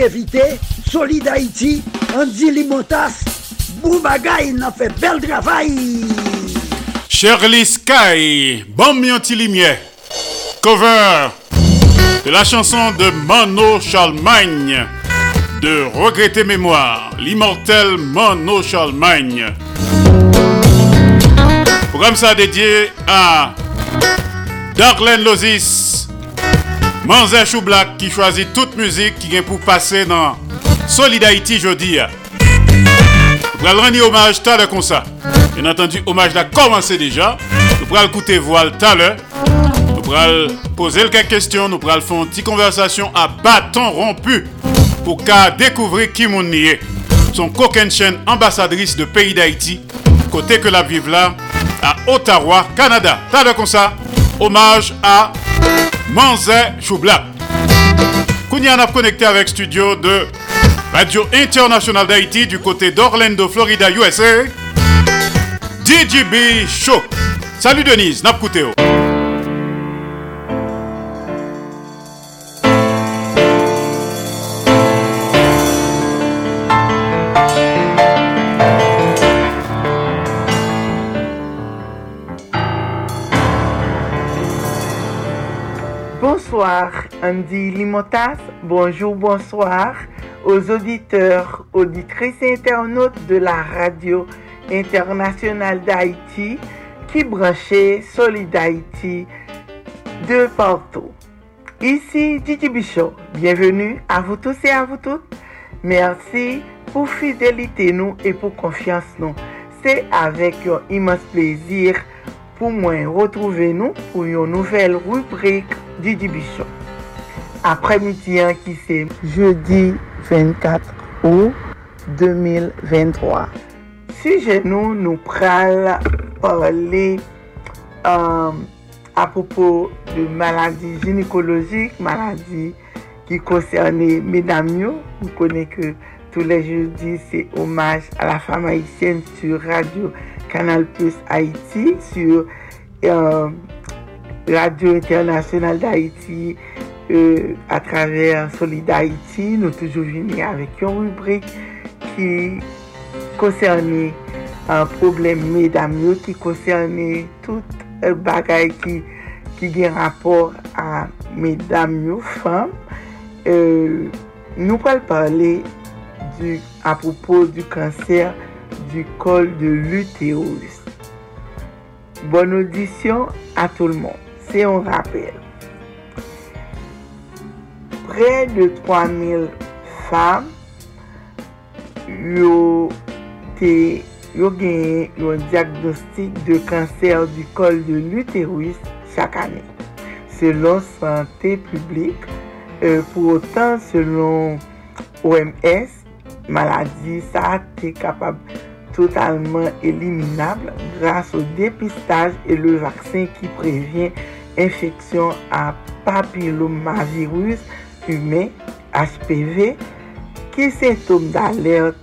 Speaker 6: longévité. Solid Haïti, Andy Limotas. Boubagaï, n'a fait bel travail.
Speaker 4: Shirley Sky, bon lumière. Cover de la chanson de Mono Charlemagne, de Regretter Mémoire, l'immortel Mono Charlemagne. Programme ça dédié à Darlene Lozis, Manzé Choublac qui choisit toute musique qui vient pour passer dans Solid Haïti jeudi. Nous allons rendre hommage tout à l'heure comme ça. Bien entendu, hommage a commencé déjà. Nous allons écouter voile tout à l'heure. Nous allons poser quelques questions. Nous allons faire une petite conversation à bâton rompu pour découvrir qui mon est. Son coquin chaîne ambassadrice de pays d'Haïti, côté que la vive là, à Ottawa, Canada. L'heure comme ça, hommage à Manzé Choublac. Kounia a connecté avec studio de Radio International d'Haïti du côté d'Orlando, Florida, USA. DJB Show. Salut Denise, Napkouteo.
Speaker 32: Andy Limotas, bonjour, bonsoir aux auditeurs, auditrices et internautes de la radio internationale d'Haïti qui branchait Solid Haïti de partout. Ici Didi Bichot, bienvenue à vous tous et à vous toutes. Merci pour fidélité nous et pour confiance nous. C'est avec un immense plaisir pour moi retrouver nous pour une nouvelle rubrique Didi Bichot. Après-midi hein, qui c'est jeudi 24 août 2023. Sujet nous, nous pral parler euh, à propos de maladies gynécologiques, maladies qui concernent mesdames. Vous connaissez que tous les jeudis, c'est hommage à la femme haïtienne sur Radio Canal Plus Haïti, sur euh, Radio Internationale d'Haïti, euh, a traver Solid Haiti, nou toujou vini avèk yon rubrik ki konserni an problem medam yo, ki konserni tout bagay ki, ki gen rapor a medam yo, fam. Euh, nou pal pale apropos du kanser du kol de l'utéus. Bonne audition a tout le monde. C'est un rappel. Pre de 3000 fam yo te yo genye yon diagnostik de kanser du kol de l'uterus chak ane. Selon Santé Publique, euh, pou otan selon OMS, maladi sa te kapab totalman eliminable grase ou depistaj e le vaksin ki previen infeksyon a papilomavirus humain, HPV, qui symptômes d'alerte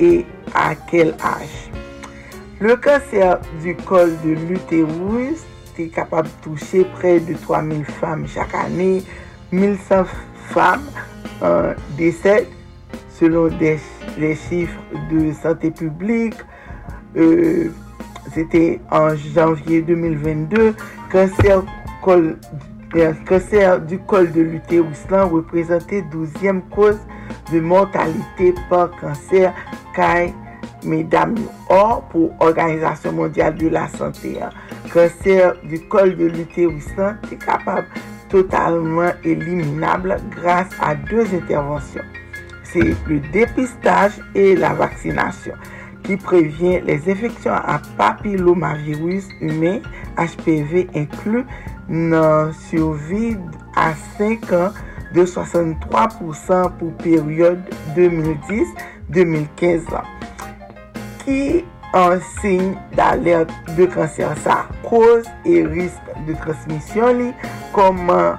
Speaker 32: et à quel âge? Le cancer du col de l'utérus est capable de toucher près de 3000 femmes chaque année. 1100 femmes décèdent selon des, les chiffres de santé publique. Euh, C'était en janvier 2022. Cancer, col, euh, cancer du col de l'utérus là représentait 12e cause de mortalité par cancer caille mesdames. Or, pour Organisation mondiale de la santé, hein, cancer du col de l'utérus est capable totalement éliminable grâce à deux interventions. C'est le dépistage et la vaccination qui prévient les infections à papillomavirus humain, HPV inclus, nan survide a 5 an de 63% pou peryode 2010-2015 an. Ki an sin d'alert de kanser sa koz e risk de transmisyon li, koman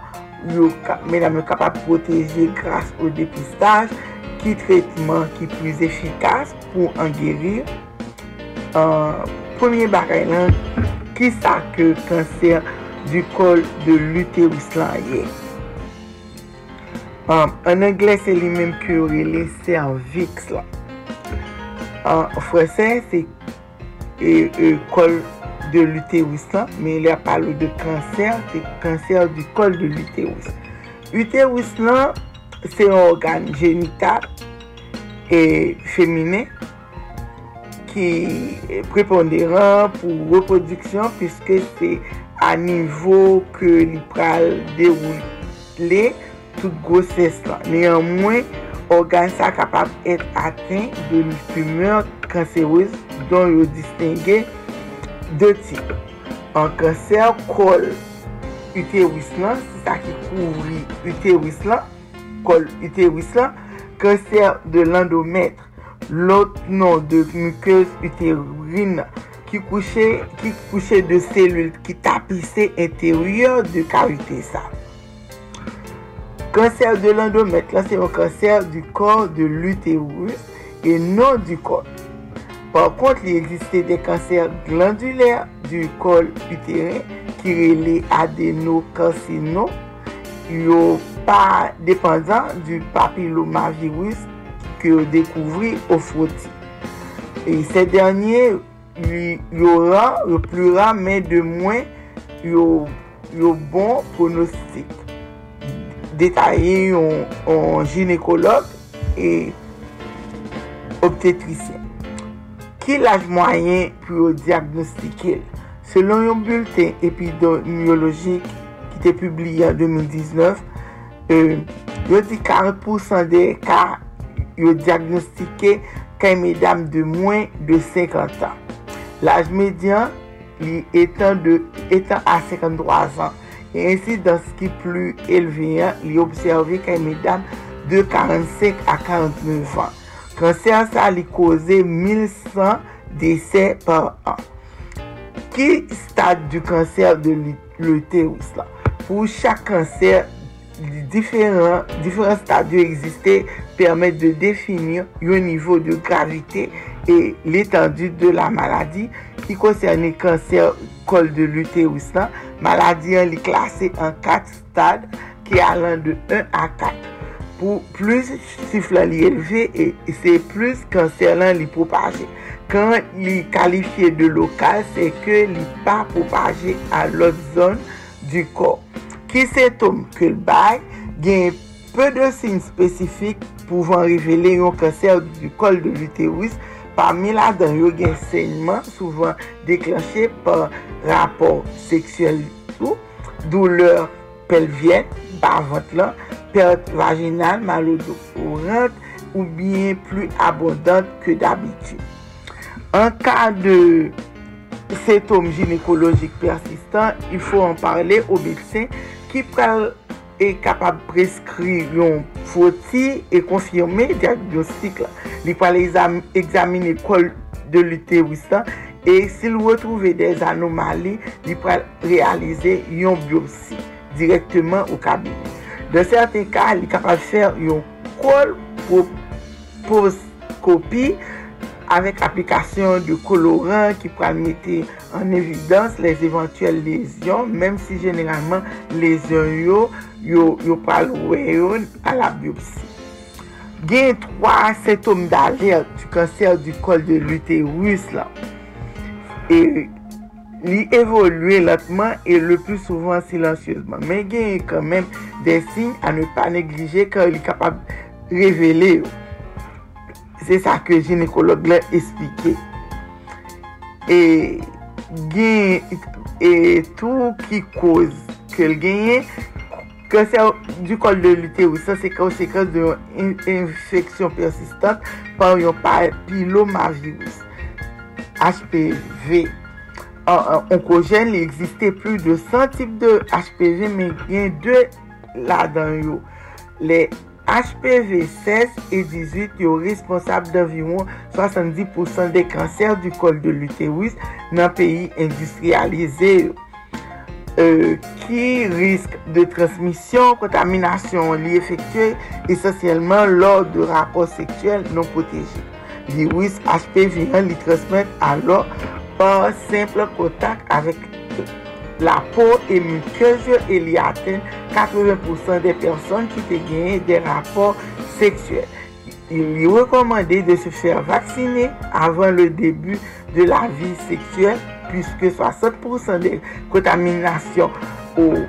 Speaker 32: yo menam yo kapap proteje grase ou depistaj, ki tretman ki plus efikas pou an gerir. An, euh, premier bagay lan, ki sa ke kanser du kol de l'uterus lan ye. Um, an angle se li menm ki yo rele cervix la. An um, fresen se e, e kol de l'uterus lan, men li a palo de kanser, se kanser du kol de l'uterus. Uterus lan se organ genital e femine, ki preponderan pou reproduksyon piske se a nivou ke li pral deroule tout goses la. Neyanmwen, organ sa kapab et aten de l'tumeur kanserouz don yo distingue de tip. An kanser kol uterus lan, se sa ki kouvri uterus lan, kol uterus lan, kanser de l'endometre l'autre nom de muqueuse utérine qui couchait, qui couchait de cellules qui tapissaient intérieur de cavité ça. Cancer de l'endomètre, là c'est un cancer du corps de l'utérus et non du corps. Par contre, il existait des cancers glandulaires du col utérin qui relaient adénocarcinome, pas dépendant du papillomavirus ke yo dekouvri ou froti. E se denye, yo ran, yo plu ran, men de mwen, yo, yo bon pronostik. Detaye yon ginekolog e obstetrisyen. Ki laj mwayen pou yo diagnostikel? Selon yon bulten epidemiologik ki te publiye an 2019, euh, yo di 40% de ka yo diagnostike kay medam de mwen de 50 an. Laj medyan li etan, de, etan a 53 an. E ansi dans ki plu elveyan li observe kay medam de 45 a 49 an. Kanser sa li koze 1100 dese par an. Ki stad du kanser de l'uterus la? Pou chak kanser diferent, diferent stadyo eksiste permette de definir yon nivou de gravite et l'étendue de la maladi ki konserne kanser kol de l'utérus lan. Maladi an li klasé an 4 stad ki alan de 1 a 4. Pou plus siflan li elve et se plus kanser lan li propaje. Kan li kalifiye de lokal se ke li pa propaje a lot zon du kor. ki setom ke l bay, gen pe de sin spesifik pouvan revele yon kanser du kol de l'uterus, parmi la dan yo gen sènyman souvan deklanche par rapor seksuel ou douleur pelvien, bavot lan, perte vaginal, malo do orant, ou bien plu abondante ke d'abitu. An ka de sétom ginekologik persistant, il fò an parle ou médecin ki pral e kapab preskri yon foti e konfirme diagnostik la. Li pral examine kol de lute wistan e sil wotrouve des anomali li pral realize yon biopsi direktman ou kabine. De certe ka, li kapab fer yon kol proskopi pro avèk aplikasyon de koloran ki pral mette an evidans les eventuel lesyon, mèm si genèralman lesyon yo, yo, yo pral weyon a la biopsi. Gen 3 setom d'alert du kanser du kol de l'uterus la. E li evolue lotman e le plus souvan silansyeusman. Men gen yon kanmèm de sin a ne pa neglije kan li kapab revele yo. Se sa ke ginekolog lè esplike. E gen, e tou ki koz ke l genye, kanser du kol de lute ou sa se konsekans de yon infeksyon persistant par yon pilomavirus, HPV. Onkogen li eksiste plus de 100 tip de HPV, men gen 2 la dan yo. Le HPV 16 et 18 yo responsable d'environ 70% de kanser du kol de l'uterus nan peyi industrialize yo. Euh, ki risk de transmisyon, kontaminasyon li efektue esensyelman lor de rapor seksuel non poteje. Li risk HPV 1 li transmet alor par simple kontak avek la pou e mukej e li aten 80% de person ki te genye de rapor seksuel. Li rekomande de se fer vaksine avan le debu de la vi seksuel puisque 60% de kontaminasyon ou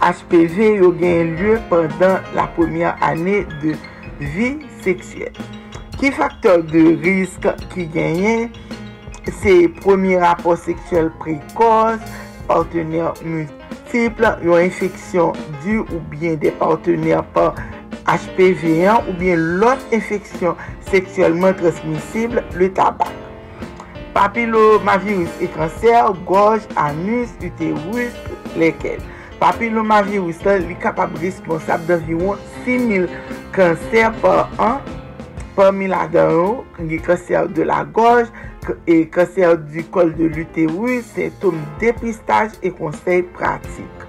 Speaker 32: HPV gen lieu pendant la première année de vie seksuel. Ki faktor de risk ki genyen, se premier rapport seksuel prekos, partener multiple, yon infeksyon du ou bien de partener par HPV1 ou bien lot infeksyon seksuelman transmisible, le tabak. Papillomavirus et cancer, gorge, anus, uterus, lesquels Papillomavirus la li kapab responsable d'environ 6.000 kanser par an Parmi la dan yo, gen kanser de la gorj, e kanser du kol de l'uterus, sintom depistaj e konsey pratik.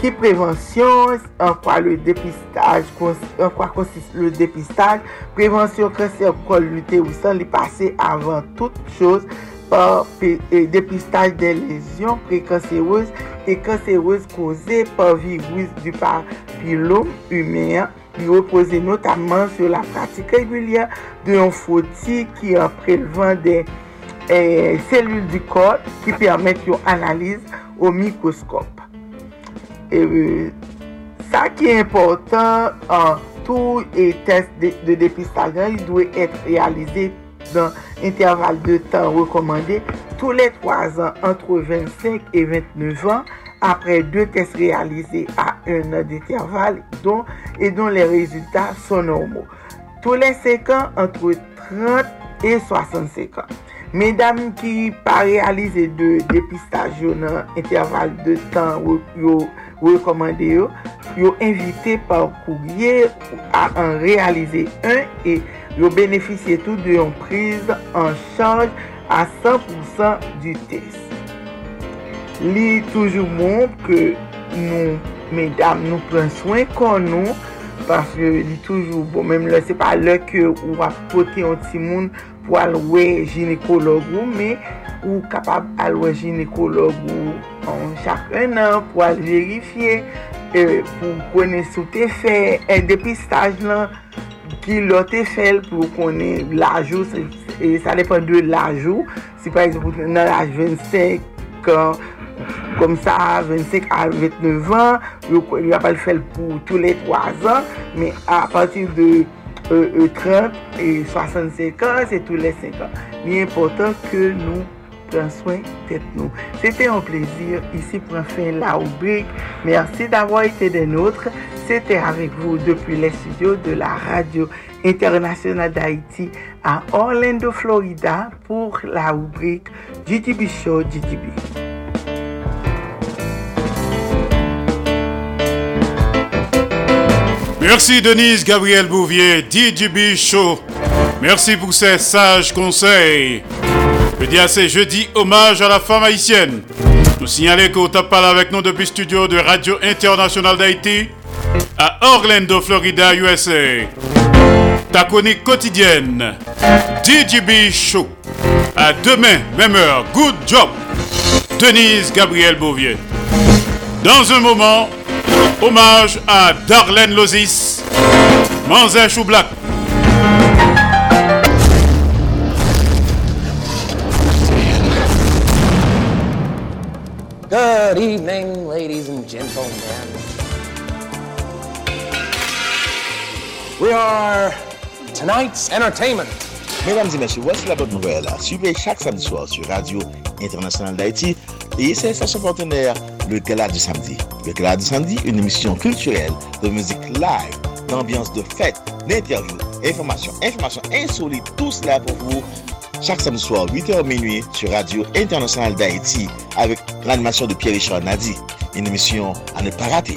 Speaker 32: Ki prevensyon, an kwa le depistaj, an kwa konsis le depistaj, prevensyon kanser kol l'utérus an li pase avan tout chos par depistaj de lesyon prekanserouz e kanserouz koze par virus du papilom humen Li repose notaman sur la pratik regulyen de yon foti ki an prelevan de eh, selul di kor ki permette yon analize ou mikoskop. E, sa euh, ki important an tou e test de, de depistajan, li dwe etre realize dan interval de tan rekomande tou le 3 an entre 25 et 29 an apre 2 test realize a 1 an d'interval dont, et don les résultats son normaux. Tou le 5 an entre 30 et 65 an. Medam ki pa realize de depistaj yo nan interval de tan yo rekomande yo, yo invite par kourye a an realize un e yo beneficye tout de yon prise an chanj a 100% du test. Li toujou moun ke nou, medam, nou pren soyn kon nou, paske li toujou bon, menm lè se pa lè ke ou apote yon ti moun pou alwe ginekolog ou, mè ou kapab alwe ginekolog ou an chak en an pou al verifiye, e, pou konen sou te fe, e depistaj lan ki lò te fel pou konen lajou, e, sa depan de lajou, si par exemple nan laj 25 an, kom sa 25 a 29 an yo apal fel pou tou le 3 an me a patir de 30 e 65 an se tou le 5 an mi important ke nou pren soin tèt nou. C'était un plaisir ici pour fin la rubrique. Merci d'avoir été des nôtres. C'était avec vous depuis les studios de la radio internationale d'Haïti à Orlando, Florida pour la rubrique GGB Show GGB.
Speaker 4: Merci Denise Gabriel Bouvier, DJB Show. Merci pour ces sages conseils. Je dis assez jeudi hommage à la femme haïtienne. Nous signaler qu'au parlé avec nous depuis studio de Radio Internationale d'Haïti à Orlando, Florida, USA. Ta chronique quotidienne, DJB Show. À demain, même heure. Good job. Denise Gabriel Bouvier. Dans un moment, hommage à Darlene Lozis, Manzin Choublac.
Speaker 33: Good evening, ladies and gentlemen. We are tonight's entertainment.
Speaker 5: Mesdames et messieurs, voici la bonne nouvelle. Suivez chaque samedi soir sur Radio Internationale d'Haïti et ses stations partenaires, le Gala du Samedi. Le Gala du Samedi, une émission culturelle de musique live, d'ambiance de fête, d'interviews, informations, informations insolites, tout cela pour vous chaque samedi soir, 8h minuit, sur Radio Internationale d'Haïti, avec l'animation de Pierre-Richard Nadi. Une émission à ne pas rater.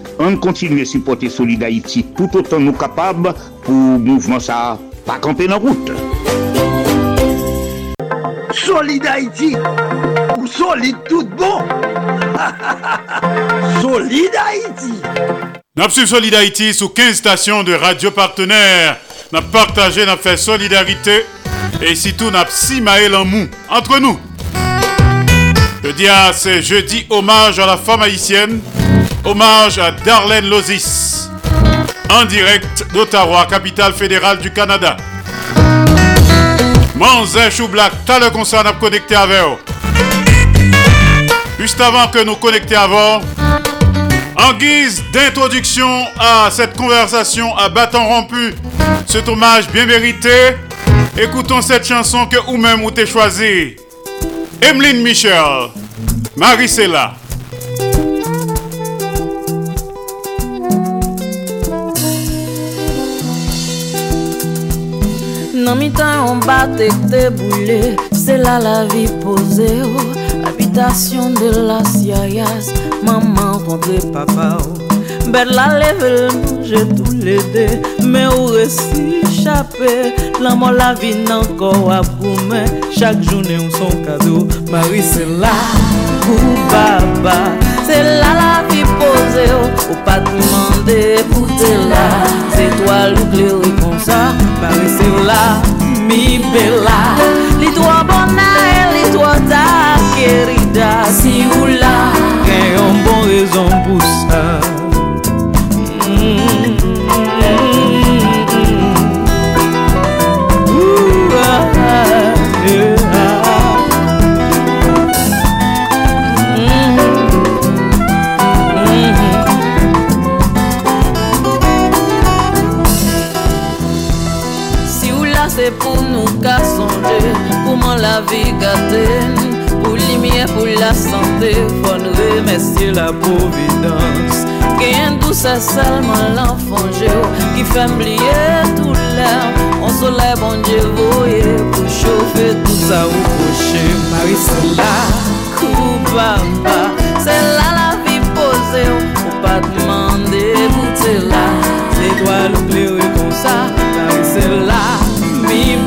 Speaker 8: On continue à supporter Solid Haïti tout autant nous capables pour mouvement ça pas camper dans la route.
Speaker 6: Solid Haïti ou solide tout bon *laughs* Solid Haïti
Speaker 4: Nous avons Solid Haïti sous 15 stations de radio partenaires. Nous avons partagé, nous avons fait solidarité. Et surtout, nous avons si maël en mou entre nous. Le dia, c'est jeudi hommage à la femme haïtienne. Hommage à Darlene Lozis. En direct d'Ottawa, capitale fédérale du Canada. Manzé Choublac, t'as le concert à connecter avec. Juste avant que nous connections avant, en guise d'introduction à cette conversation à bâton rompu, cet hommage bien mérité, écoutons cette chanson que vous-même vous avez choisie. Emeline Michel, Maricela.
Speaker 24: Nan mi tan yon batek te boule. Se la la vi pose yo Habitasyon de la siayas. Maman kontre papa yo Bet la leve l mje tou le de Me ou resi chape. La mo la vi nan kowa pou men Chak jounen ou son kado. Mari se la ou baba. Se la la vi oh. Ou pa demande pou te Se toal ou kleri kon sa Mari se la mi bella Li tua bona e li tua ta querida Si ou Gen yon bon rezon pou sa ka sonje Pouman la vi gate Pou limye pou la sante Fon remesye la providence. Gen dou sa salman l'enfant jeo Ki fem tout l'herbe On soleil bon Dieu voye Pou chauffer tout ça ou coucher. Marie c'est la kou papa C'est là la vie posée. Ou pas demander goûter là. C'est toi l'éclairé comme ça. Marie c'est la mi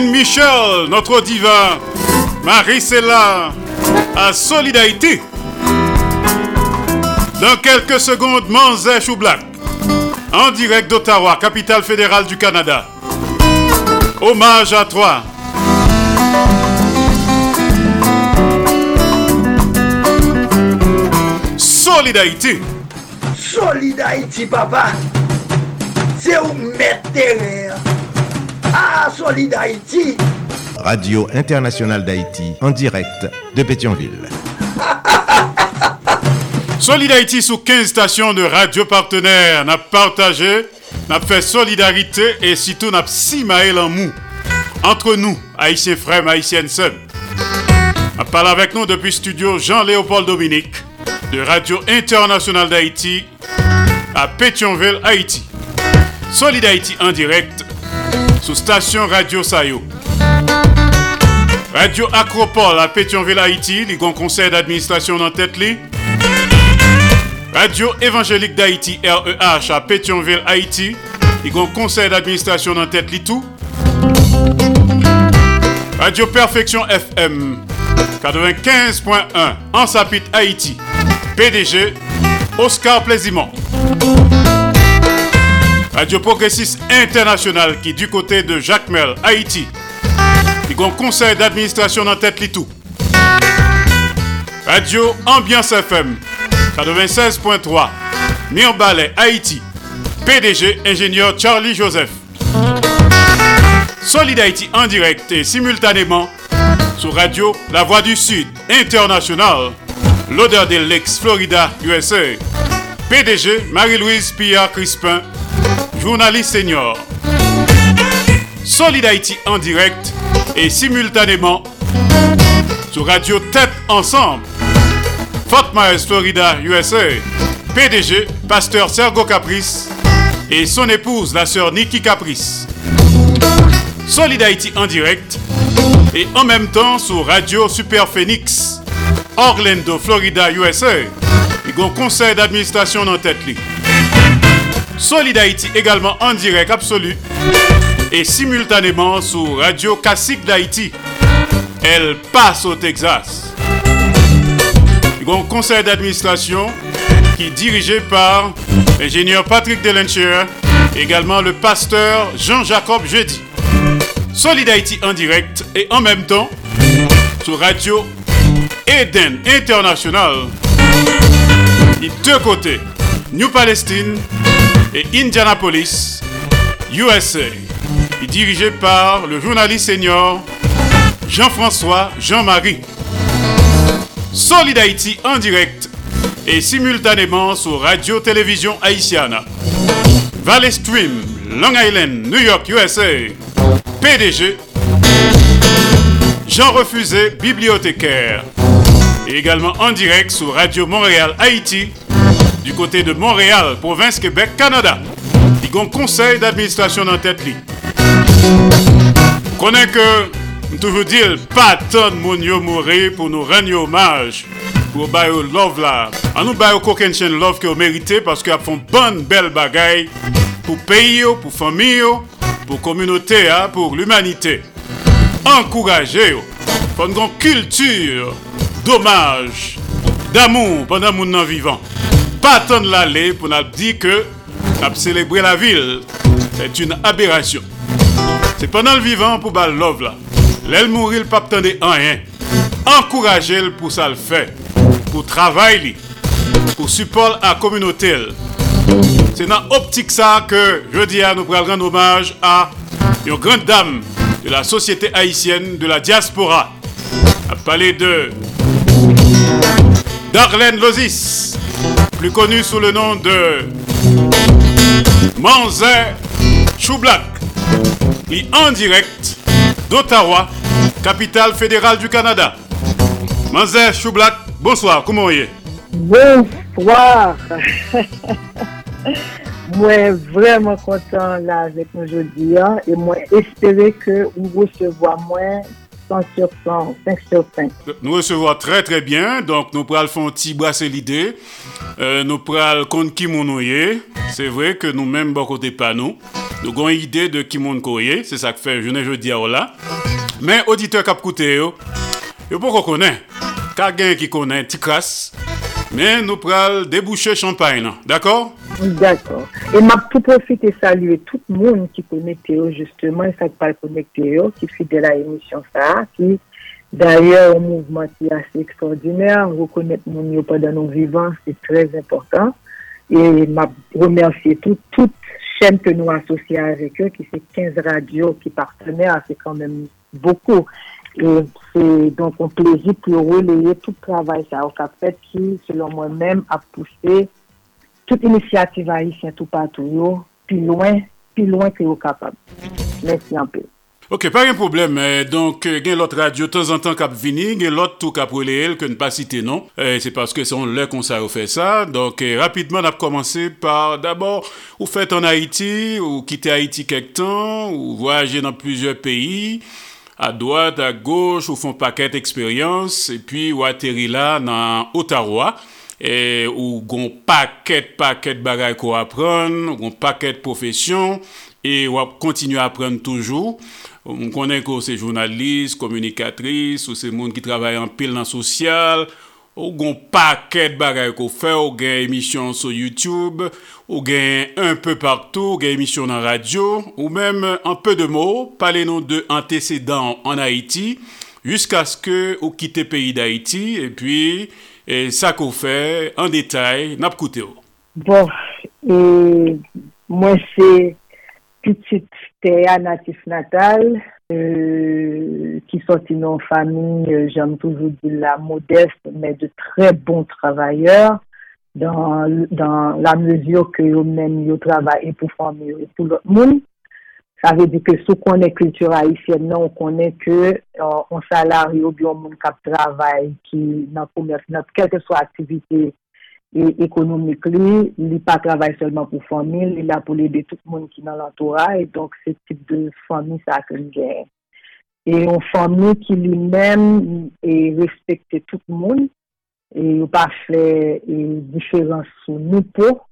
Speaker 4: Michel, notre diva. Maricela à Solidarité. Dans quelques secondes, Manzé Choublac. En direct d'Ottawa, capitale fédérale du Canada. Hommage à toi. Solidarité.
Speaker 6: Solid Haïti, papa Se ou met teren A Solid Haïti
Speaker 1: Radio Internationale d'Haïti, en direct de Pétionville. *laughs*
Speaker 4: Solid Haïti sous 15 stations de radio partenaires. N'a partagé, n'a fait solidarité et surtout n'a si maël en mou. Entre nous, haïtiens frères, haïtiennes sœurs. A parlé avec nous depuis studio Jean-Léopold Dominique de Radio Internationale d'Haïti à Pétionville, Haïti. Solid Haïti en direct sous station Radio Sayo. Radio Acropole à Pétionville, Haïti, grands conseil d'administration en tête. Radio Évangélique d'Haïti, REH à Pétionville, Haïti, grands conseil d'administration en tête tout. Radio Perfection FM 95.1 en Sapit, Haïti. PDG Oscar Plaisimont. Radio Progressiste International qui du côté de Jacques Mel, Haïti. A un conseil d'administration en tête tout. Radio Ambiance FM 96.3 Mirbalet, Haïti. PDG ingénieur Charlie Joseph. Solid Haïti en direct et simultanément sur Radio La Voix du Sud International. L'odeur de l'ex Florida, USA. PDG Marie-Louise Pierre Crispin, journaliste senior. Solid Haïti en direct et simultanément sur Radio Tête Ensemble. Fort Myers, Florida, USA. PDG, pasteur Sergo Caprice et son épouse, la sœur Nikki Caprice. Solid Haïti en direct et en même temps sur Radio Super Phoenix, Orlando, Florida, USA. Il y conseil d'administration en tête. Solid Haïti également en direct absolu et simultanément sur Radio Classique d'Haïti. Elle passe au Texas. Il un conseil d'administration qui est dirigé par l'ingénieur Patrick Delencher, également le pasteur Jean-Jacob Jeudi. Solid Haïti en direct et en même temps sur Radio Eden International. Les deux côtés, New Palestine et Indianapolis, USA. dirigé par le journaliste senior Jean-François Jean-Marie. Solid Haïti en direct et simultanément sur Radio Télévision Haïtiana. Valley Stream, Long Island, New York, USA. PDG Jean Refusé, bibliothécaire. Et également en direct sur Radio Montréal, Haïti, du côté de Montréal, province Québec, Canada. Un conseil d'administration dans tête li. Connais que, on toujours dire, pas tant de monde yo mourir pour nous rendre hommage. Pour bailler love là. À nous bailler coquin chaîne love que vous méritez parce qu'ils font bonne belle bagaille pour pays, yo, pour famille, yo, pour communauté, hein, pour l'humanité. Encouragez, yo. Grande culture d'hommage, d'amour pendant mon temps vivant. Pas attendre l'aller pour nous dire que nous célébrer la ville. C'est une aberration. C'est pendant le vivant pour bal love là. L'aile mourir, le pape tendait en rien. Encouragez-le pour ça le fait. Pour travailler, pour support la communauté. C'est dans optique ça que je dis à nous rendre hommage à une grande dame de la société haïtienne, de la diaspora. À parler de Darlene Lozis, plus connue sous le nom de Manzé Choublak, qui en direct d'Ottawa, capitale fédérale du Canada. Manzé Choublak, bonsoir, comment est
Speaker 34: Bonsoir. *laughs* Moi, vraiment content là avec nous aujourd'hui. hein, et moi, espérer que vous recevez moins 100 sur 100, 5 sur 5.
Speaker 4: Nous recevons très très bien, donc nous faire un petit l'idée. Euh, nous pourrons compte. C'est vrai que nous-mêmes, bon côté pas nous. Nous avons une idée de qui c'est ça que fait journée jeudi là. Mais auditeur. Quelqu'un qui connaît. Mais nous pourrons déboucher champagne, d'accord?
Speaker 34: D'accord. Et m'a tout profité saluer tout le monde qui connecté justement, et ça qui parle connecté qui fidèle à l'émission ça, qui d'ailleurs un mouvement qui est assez extraordinaire, reconnaître mon yo pendant nos vivants, c'est très important. Et m'a remercié tout, toute chaîne que nous associons avec eux, qui c'est 15 radios qui partenaires, c'est quand même beaucoup. Et c'est donc un plaisir pour relayer tout le travail ça Cap fait qui, selon moi-même, a poussé tout inisiativ a yi sen tou patou yo, pi loin, pi loin ki yo kapab. Mersi anpe.
Speaker 4: Ok, pa eh, eh, gen problem, eh, donk gen lot radyo tan zan tan kap vini, gen lot tou kap rele el ke n pa site non, eh, se paske son lè kon sa ou fè sa, donk eh, rapidman ap komanse par d'abord ou fèt an Haiti, ou kite Haiti kek tan, ou voyaje nan plusieurs peyi, a doat, a goch, ou fon paket eksperyans, e pi ou ateri la nan Ottawa, e, ou gon paket paket bagay ko apren, ou gon paket profesyon, e wap kontinu apren toujou. M konen ko se jounalist, komunikatris, ou se moun ki travay an pil nan sosyal, ou gon paket bagay ko fe, ou gen emisyon sou YouTube, ou gen un peu partou, ou gen emisyon nan radyo, ou men an pe de mou, pale nou de antecedant an Haiti, jusqu'a skè ou kite peyi d'Haiti, e pi... e sa kou fè an detay nap koute ou.
Speaker 34: Bon, e, mwen se pitit teya natif natal e, ki soti nan fami, janm toujou di la modeste, men de tre bon travayor dan la mezur ke yo men yo travay e pou fami yo e pou lot moun. Sa ve di ke sou konen kultur haisyen nan, ou konen ke uh, on salaryo bi yon moun kap travay ki nan koumers, nan kelke sou aktivite e, ekonomik li, li pa travay selman pou famil, li la pou li de tout moun ki nan l'entouraj, donk se tip de famil sa akil gen. E yon famil ki li men e respekte tout moun, e yon pa fle e diferans sou nou pou,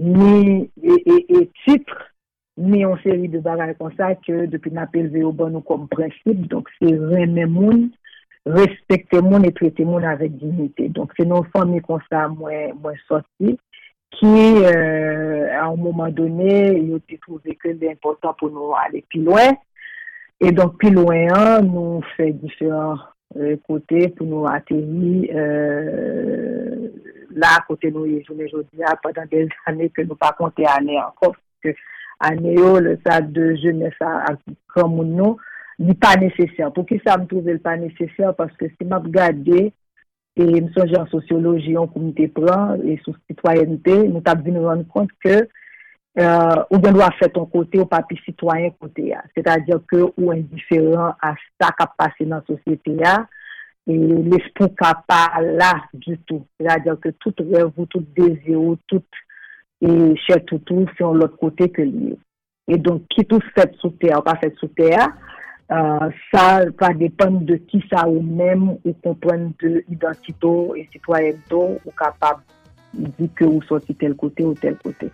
Speaker 34: ni e, e, e titre men yon seri de bagay kon sa ke depi na pelve yo ban nou kom prinsip, donk se reme moun, respekte moun et trete moun avèk dignite. Donk se nou fami kon sa mwen, mwen soti, ki euh, a un mouman donè, yo te trouve ke lè important pou nou ale pi loin, et donk pi loin an, nou fè diferent euh, kote pou nou ateri euh, la kote nou ye jounen joudia padan del anè ke nou pa konte anè an, kon se ane yo, le sa de jenè sa akran moun nou, li pa nesesyan. Pou ki sa m touve l pa nesesyan, paske si m ap gade, e m sonje an sosyoloji, an komite pran, e sou sitwayenite, nou tap di nou an kont ke euh, ou gen do a fè ton kote, ou papi sitwayen kote ya. Se ta diyo ke ou indiferent a sa kap pase nan sosyete ya, e l'espou ka pa la du tout. Se ta diyo ke tout revou, tout dezirou, tout e chè toutou se yon lot kote ke liye. E don ki tou fèt sou tè, ou pa fèt sou tè, uh, sa pa depan de ki sa ou mèm ou kompren de identito e sitwayento ou kapab di ke ou soti tel kote ou tel kote.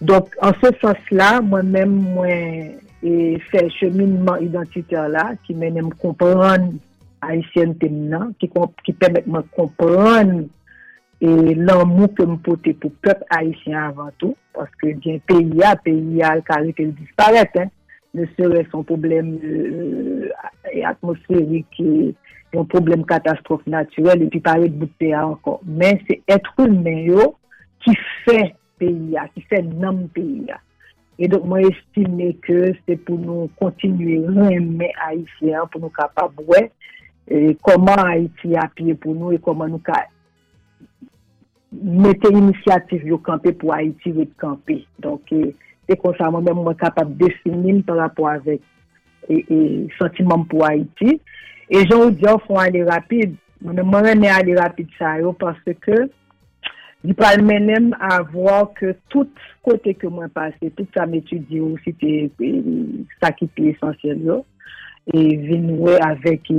Speaker 34: Donk, an se sens la, mwen mèm mwen e fè cheminman identitè la ki mèm mèm kompran Haitien tem nan, ki, ki pèmèk mwen kompran E lan mou ke m pote pou pep Haitien avan tou, paske gen peyi a, peyi a l karite l disparete, ne sere son problem euh, atmosférik, yon problem katastrofe naturel, epi pare de bout peyi a ankon. Men se etrou men yo ki fe peyi a, ki fe nam peyi a. E donk mwen estime ke se pou nou kontinuye reme Haitien, pou nou kapab wè, e, koman Haiti apye pou nou, e koman nou ka mette inisiativ yo kampe pou Haiti wet kampe. Donk, eh, te konsa mwen mwen kapap desinil par rapport avek e, eh, e eh, sentimen pou Haiti. E jan ou diyan fwen ale rapide, mwen mwen rene ale rapide sa yo parce ke di pal menem avwa ke tout kote ke mwen pase, tout sa mwen etudi yo, si te e, sa ki te esansyen yo, e vin wè avèk e,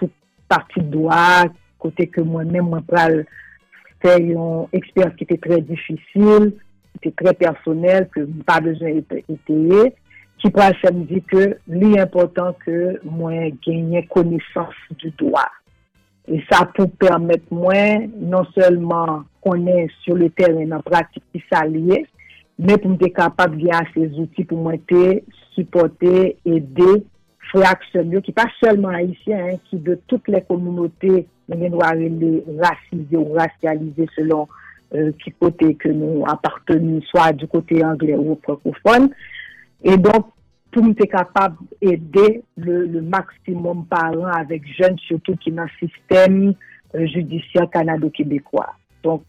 Speaker 34: tout parti doa, kote ke mwen mwen mwen pral fè yon eksperyans ki te tre difisil, ki te tre personel, ke mpa bezwen eteye, ki pou al fè m di ke li important ke mwen genye konesans du doa. E sa pou permèt mwen non selman konen sur le teren nan pratik ki sa liye, men pou mte kapab gen a se zouti pou mwen te supporte, ede, frak semyo, ki pa selman Haitien, ki de tout le komunote les noirs, les racisés ou racialisés selon euh, qui côté que nous appartenons, soit du côté anglais ou francophone. Et donc, pour nous être capable d'aider le, le maximum parents avec jeunes, surtout qui dans le système euh, judiciaire canado-québécois. Donc,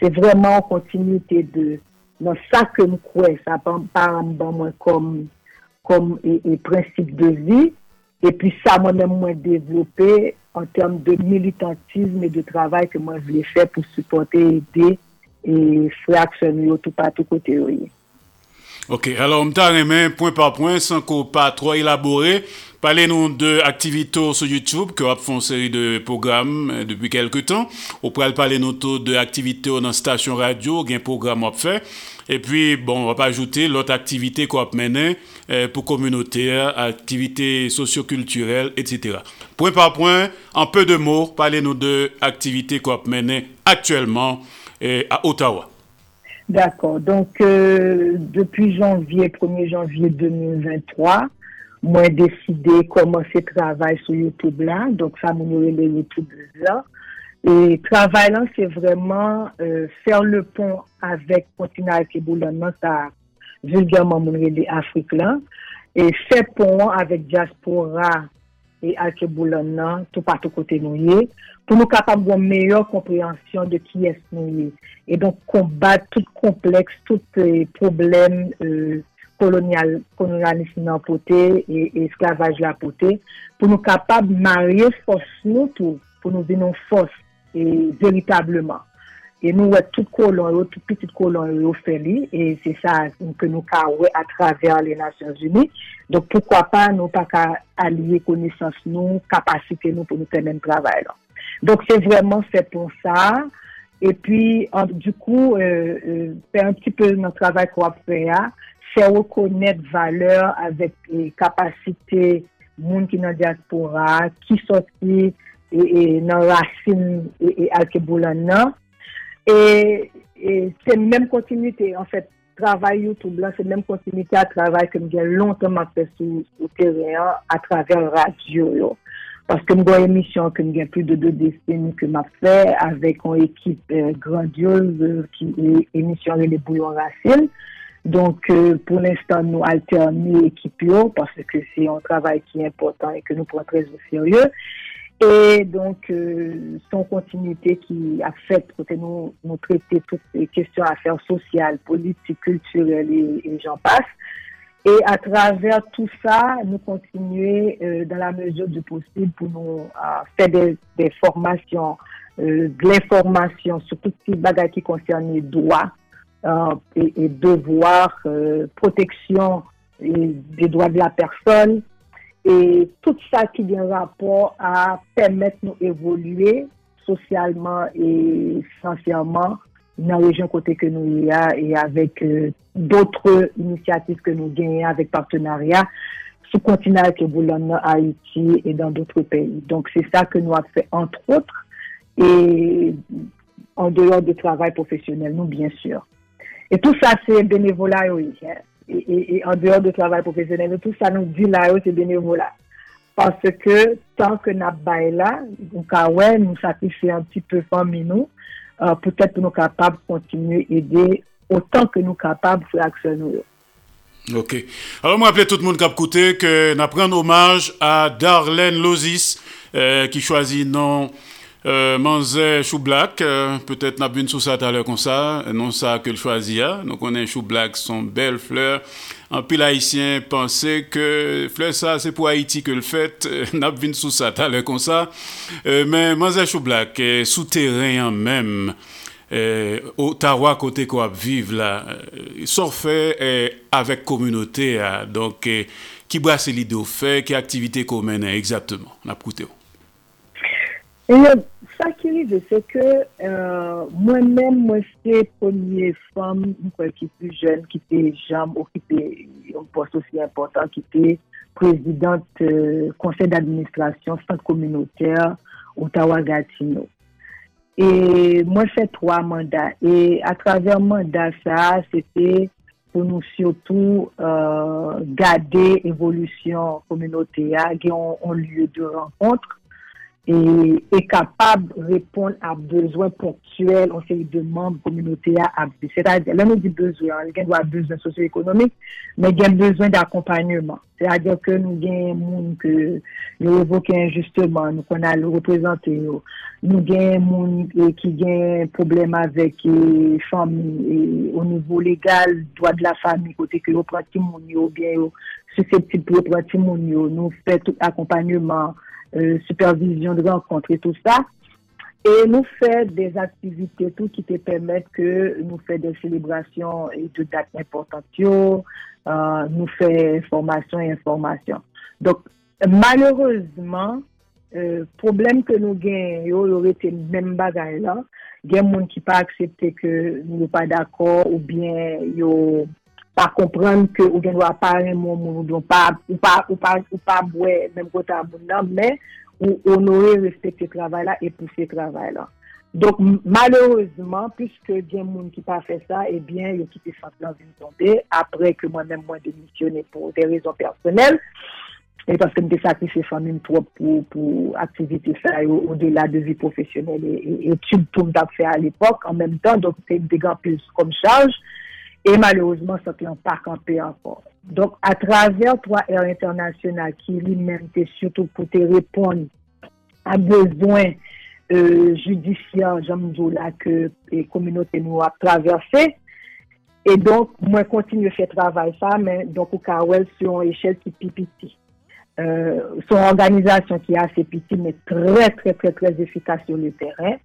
Speaker 34: c'est vraiment en continuité de dans ça que nous croyons, ça par moi comme, comme et, et principe de vie. Et puis ça, moi-même, moi développé an term de militantizm e de travay ke mwen vle fè pou supporte ide e fraksyon yo tout patou kote yo
Speaker 4: ye. Ok, alor mta remen, point par point, san ko pa tro elabore, pale nou de aktivito sou YouTube, ki wap fon seri de program euh, depi kelke tan, ou pral pale nou to de aktivito nan stasyon radyo, gen program wap fe, Et puis, bon, on va pas ajouter l'autre activité qu'on a mené euh, pour communautaire, activités socioculturelles, etc. Point par point, en peu de mots, parlez-nous de activités qu'on a menées actuellement euh, à Ottawa.
Speaker 34: D'accord. Donc, euh, depuis janvier, 1er janvier 2023, moi, décidé de commencer travail sur YouTube là. Donc, ça le YouTube là. E travay lan, se vreman euh, fer le pon avèk kontina ak e boulonman sa vulgarman moun rele Afrik lan. E fe pon an avèk diaspora e ak e boulonman tou patou kote nou ye pou nou kapab gwen meyor komprehansyon de ki es nou ye. E don kombat tout kompleks, tout euh, problem euh, kolonial, kolonialisme nan pote e esklavaj la pote pou nou kapab marye fos nou tou pou nou venon fos e veritableman. E nou wè tout kolon yo, tout petit kolon yo fè li, e se sa ke nou ka wè a travèr le Nasyons Unis. Donk poukwa pa nou pa ka aliye konesans nou, kapasite nou pou nou tè men travè lan. Donk se vwèman fè pou sa, e pi du kou, euh, euh, fè an pti pe nan travè kwa fè ya, fè wè konèt valeur avèk eh, kapasite moun ki nan diaspora, ki soti, E, e, nan rasin e, alkeboulan nan. E se menm kontinite, an fèt, travay yo tout blan, se menm kontinite a travay ke m gen lontanman fè sou, sou teryen a travèr radyo yo. Paske m gwen emisyon ke m gen plus de 2 deseni ke m ap fè avèk an ekip eh, grandiose ki emisyon re le bouyon rasin. Donk euh, pou l'instant nou alterni ekip yo, paske se yon travay ki important e ke nou pran trez ou serye. Et donc, son continuité qui a fait que nous, nous traiter toutes les questions affaires sociales, politiques, culturelles et, j'en passe. Et à travers tout ça, nous continuer euh, dans la mesure du possible pour nous euh, faire des, des formations, euh, de l'information sur tout ce qui qui concerne les droits euh, et, et, devoirs, euh, protection des droits de la personne et tout ça qui vient rapport à permettre nous évoluer socialement et financièrement dans la région côté que nous y a et avec d'autres initiatives que nous gagnons avec partenariat sous continent que Boulogne, Haïti et dans d'autres pays. Donc c'est ça que nous avons fait entre autres et en dehors du travail professionnel, nous bien sûr. Et tout ça c'est bénévolat et, en dehors de travail profesyonel, tout sa nou di la yo se benevola. Parce ke tan ke nap bay la, nou ka wè, nou satisfè an ti pe fami nou, euh, poutèp pou nou kapab kontinu edè otan ke nou kapab fè aksyon nou yo.
Speaker 4: Ok. Alors, mwen aple tout moun kap koute ke nap pren omaj a Darlene Lozis ki euh, chwazi nan... Non... euh, Manzé Chou Black. Euh, Peut-être n'a une sous ça à l'heure comme ça, non ça que le choisit. Hein. Donc, on est Chou Black, son belle fleur. En pile haïtien pensait que fleur ça c'est pour Haïti que le fait *laughs* n'a vu sous ça à l'heure comme ça. Euh, mais Manzé Chou Black est souterrain même. Euh, Ottawa côté quoi vivre là euh, fait euh, avec communauté euh, donc euh, qui brasse l'idée au fait qui activité commune exactement on a
Speaker 34: et Sa ki rive se ke euh, mwen men mwen se poniye fam mwen ki pi jen, ki te jam, ou ki te yon post osi important, ki te prezident euh, konsey d'administrasyon sante kominoter Ottawa-Gatineau. E mwen se 3 mandat. E a traver mandat sa, se te pou nou siotou euh, gade evolusyon kominoter, gen yon liye de renkontre, E, e kapab repon ap bezwen ponktuel an seri de mamb kominote a ap de. Sè ta, lè nou di bezwen, gen dwa bezwen sosyo-ekonomik, men gen bezwen d'akompanyman. Sè a diyo ke nou gen moun ke yo evoke injusteman, nou kon al reprezente yo. Nou gen moun e, ki gen problem avèk e, fami, o nivou legal, doa de la fami, kote ki yo prati moun yo, bien yo, susceptible pou yo prati moun yo, nou fè tout akompanyman, euh, supervision de rencontre et tout ça. Et nous faisons des activités tout qui te permettent que nous faisons des célébrations et de dates importantes, euh, nous faisons formation et information. Donc, malheureusement, euh, problème que nous gagnons, il aurait été même bagaille là. Il y a des gens qui pas accepté que nous ne pas d'accord ou bien yo pa komprende ke ou gen wap pare moun moun ou don pa, ou pa, ou pa, ou pa bwe menm kota moun nan, men ou onore respekte travay la e pousse travay la. Donk malerouzman, piske gen moun ki pa fe sa, ebyen eh yo ki te fante lan vin tombe, apre ke mwen menm mwen demisyone pou de rezon personel, e paske mwen te sakrifye famin pou, pou, pou aktivite sa yo ou de la devi profesyonel e, e, e tube toum tap fe al epok, an menm tan, donk te degan plus kom chanj, et malheureusement, ça ne pas campé encore. Donc, à travers 3R International, qui lui-même surtout pour répondre à besoins euh, judiciaires, j'aime là, que les communautés nous a traversé. Et donc, moi, continue à faire travail ça, mais donc, au cas sur une échelle qui petit. Euh, son organisation qui est assez petite, mais très, très, très, très efficace sur le terrain.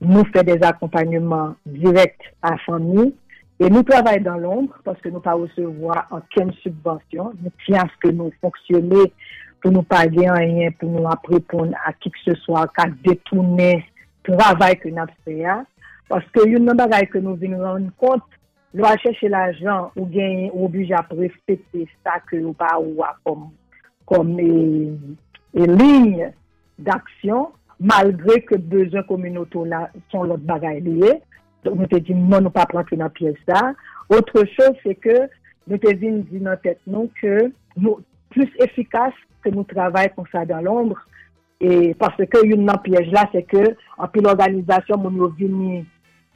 Speaker 34: Nous fait des accompagnements directs à la famille, Et nous travaillons dans l'ombre parce que nous ne pas recevoir aucune subvention. Nous tiens à ce que nous fonctionnions pour nous pas rien, pour nous répondre à qui que ce soit, qu'à détourner le travail que nous avons faisons. Parce que une bagaille que nous venons rendre compte, nous chercher l'argent ou gagner, ou obligé à respecter ça que nous pas comme, comme une, et ligne d'action, malgré que besoins communautaires sont l'autre bagaille liée. nou te di nou nou pa prantre nan piyes da. Otre chos se ke nou te vin di nan tet nou ke nou plus efikas ke nou travay kon sa dan lombre e parce ke yon nan piyes la se ke anpil organizasyon moun yo vini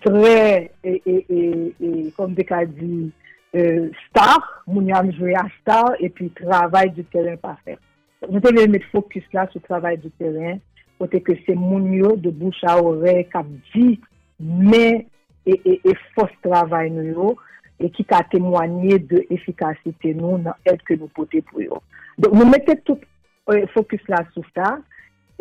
Speaker 34: tre e kom de ka di euh, star, moun yo anjouye a star e pi travay du teren pa fèr. Nou te vin met fokus la sou travay du teren kote ke se moun yo de boucha orè kap di men e fos travay nou yo, e ki ta temwanyer de efikasite nou nan et ke nou pote pou yo. Donk nou mette tout euh, fokus la sou ta,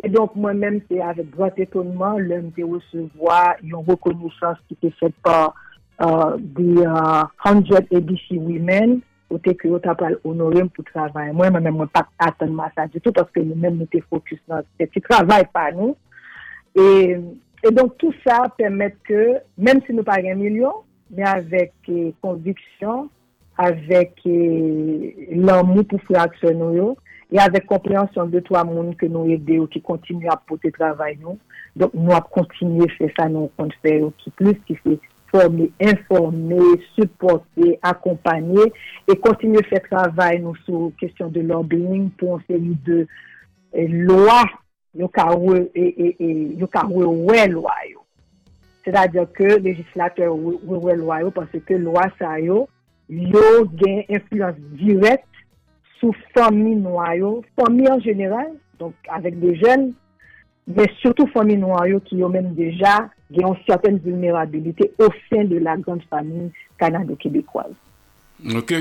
Speaker 34: e donk mwen menm te avek droit etonman, lèm te osevoa yon rekonisans ki te fet pa uh, di uh, 100 ABC Women, ou te ki yo ta pral honorem pou travay. Mwen mwen mwen pa atan masan di tout, paske nou menm nou te fokus nan se ti travay pa nou, e... Et donc tout ça permet que, même si nous pas un million, mais avec eh, conviction, avec eh, l'amour pour fraction nous, et avec compréhension de toi, monde que nous aider ou qui continue à porter travail nous. Donc nous avons continué à faire ça, nous compte faire qui plus qui fait former, informer, supporter, accompagner et continuer à faire travail nous sur question de lobbying pour une série de eh, lois yo ka wè e, e, e lwa yo. Se da diyo ke legislatè wè wè lwa yo panse ke lwa sa yo yo gen influence direk sou fòmi noy yo, fòmi an jeneral, donk avèk de jen, men sotou fòmi noy yo ki yo men deja gen yon certaine vulnerabilite ou sen de la grande fami kanado-kébécoise.
Speaker 4: Ok.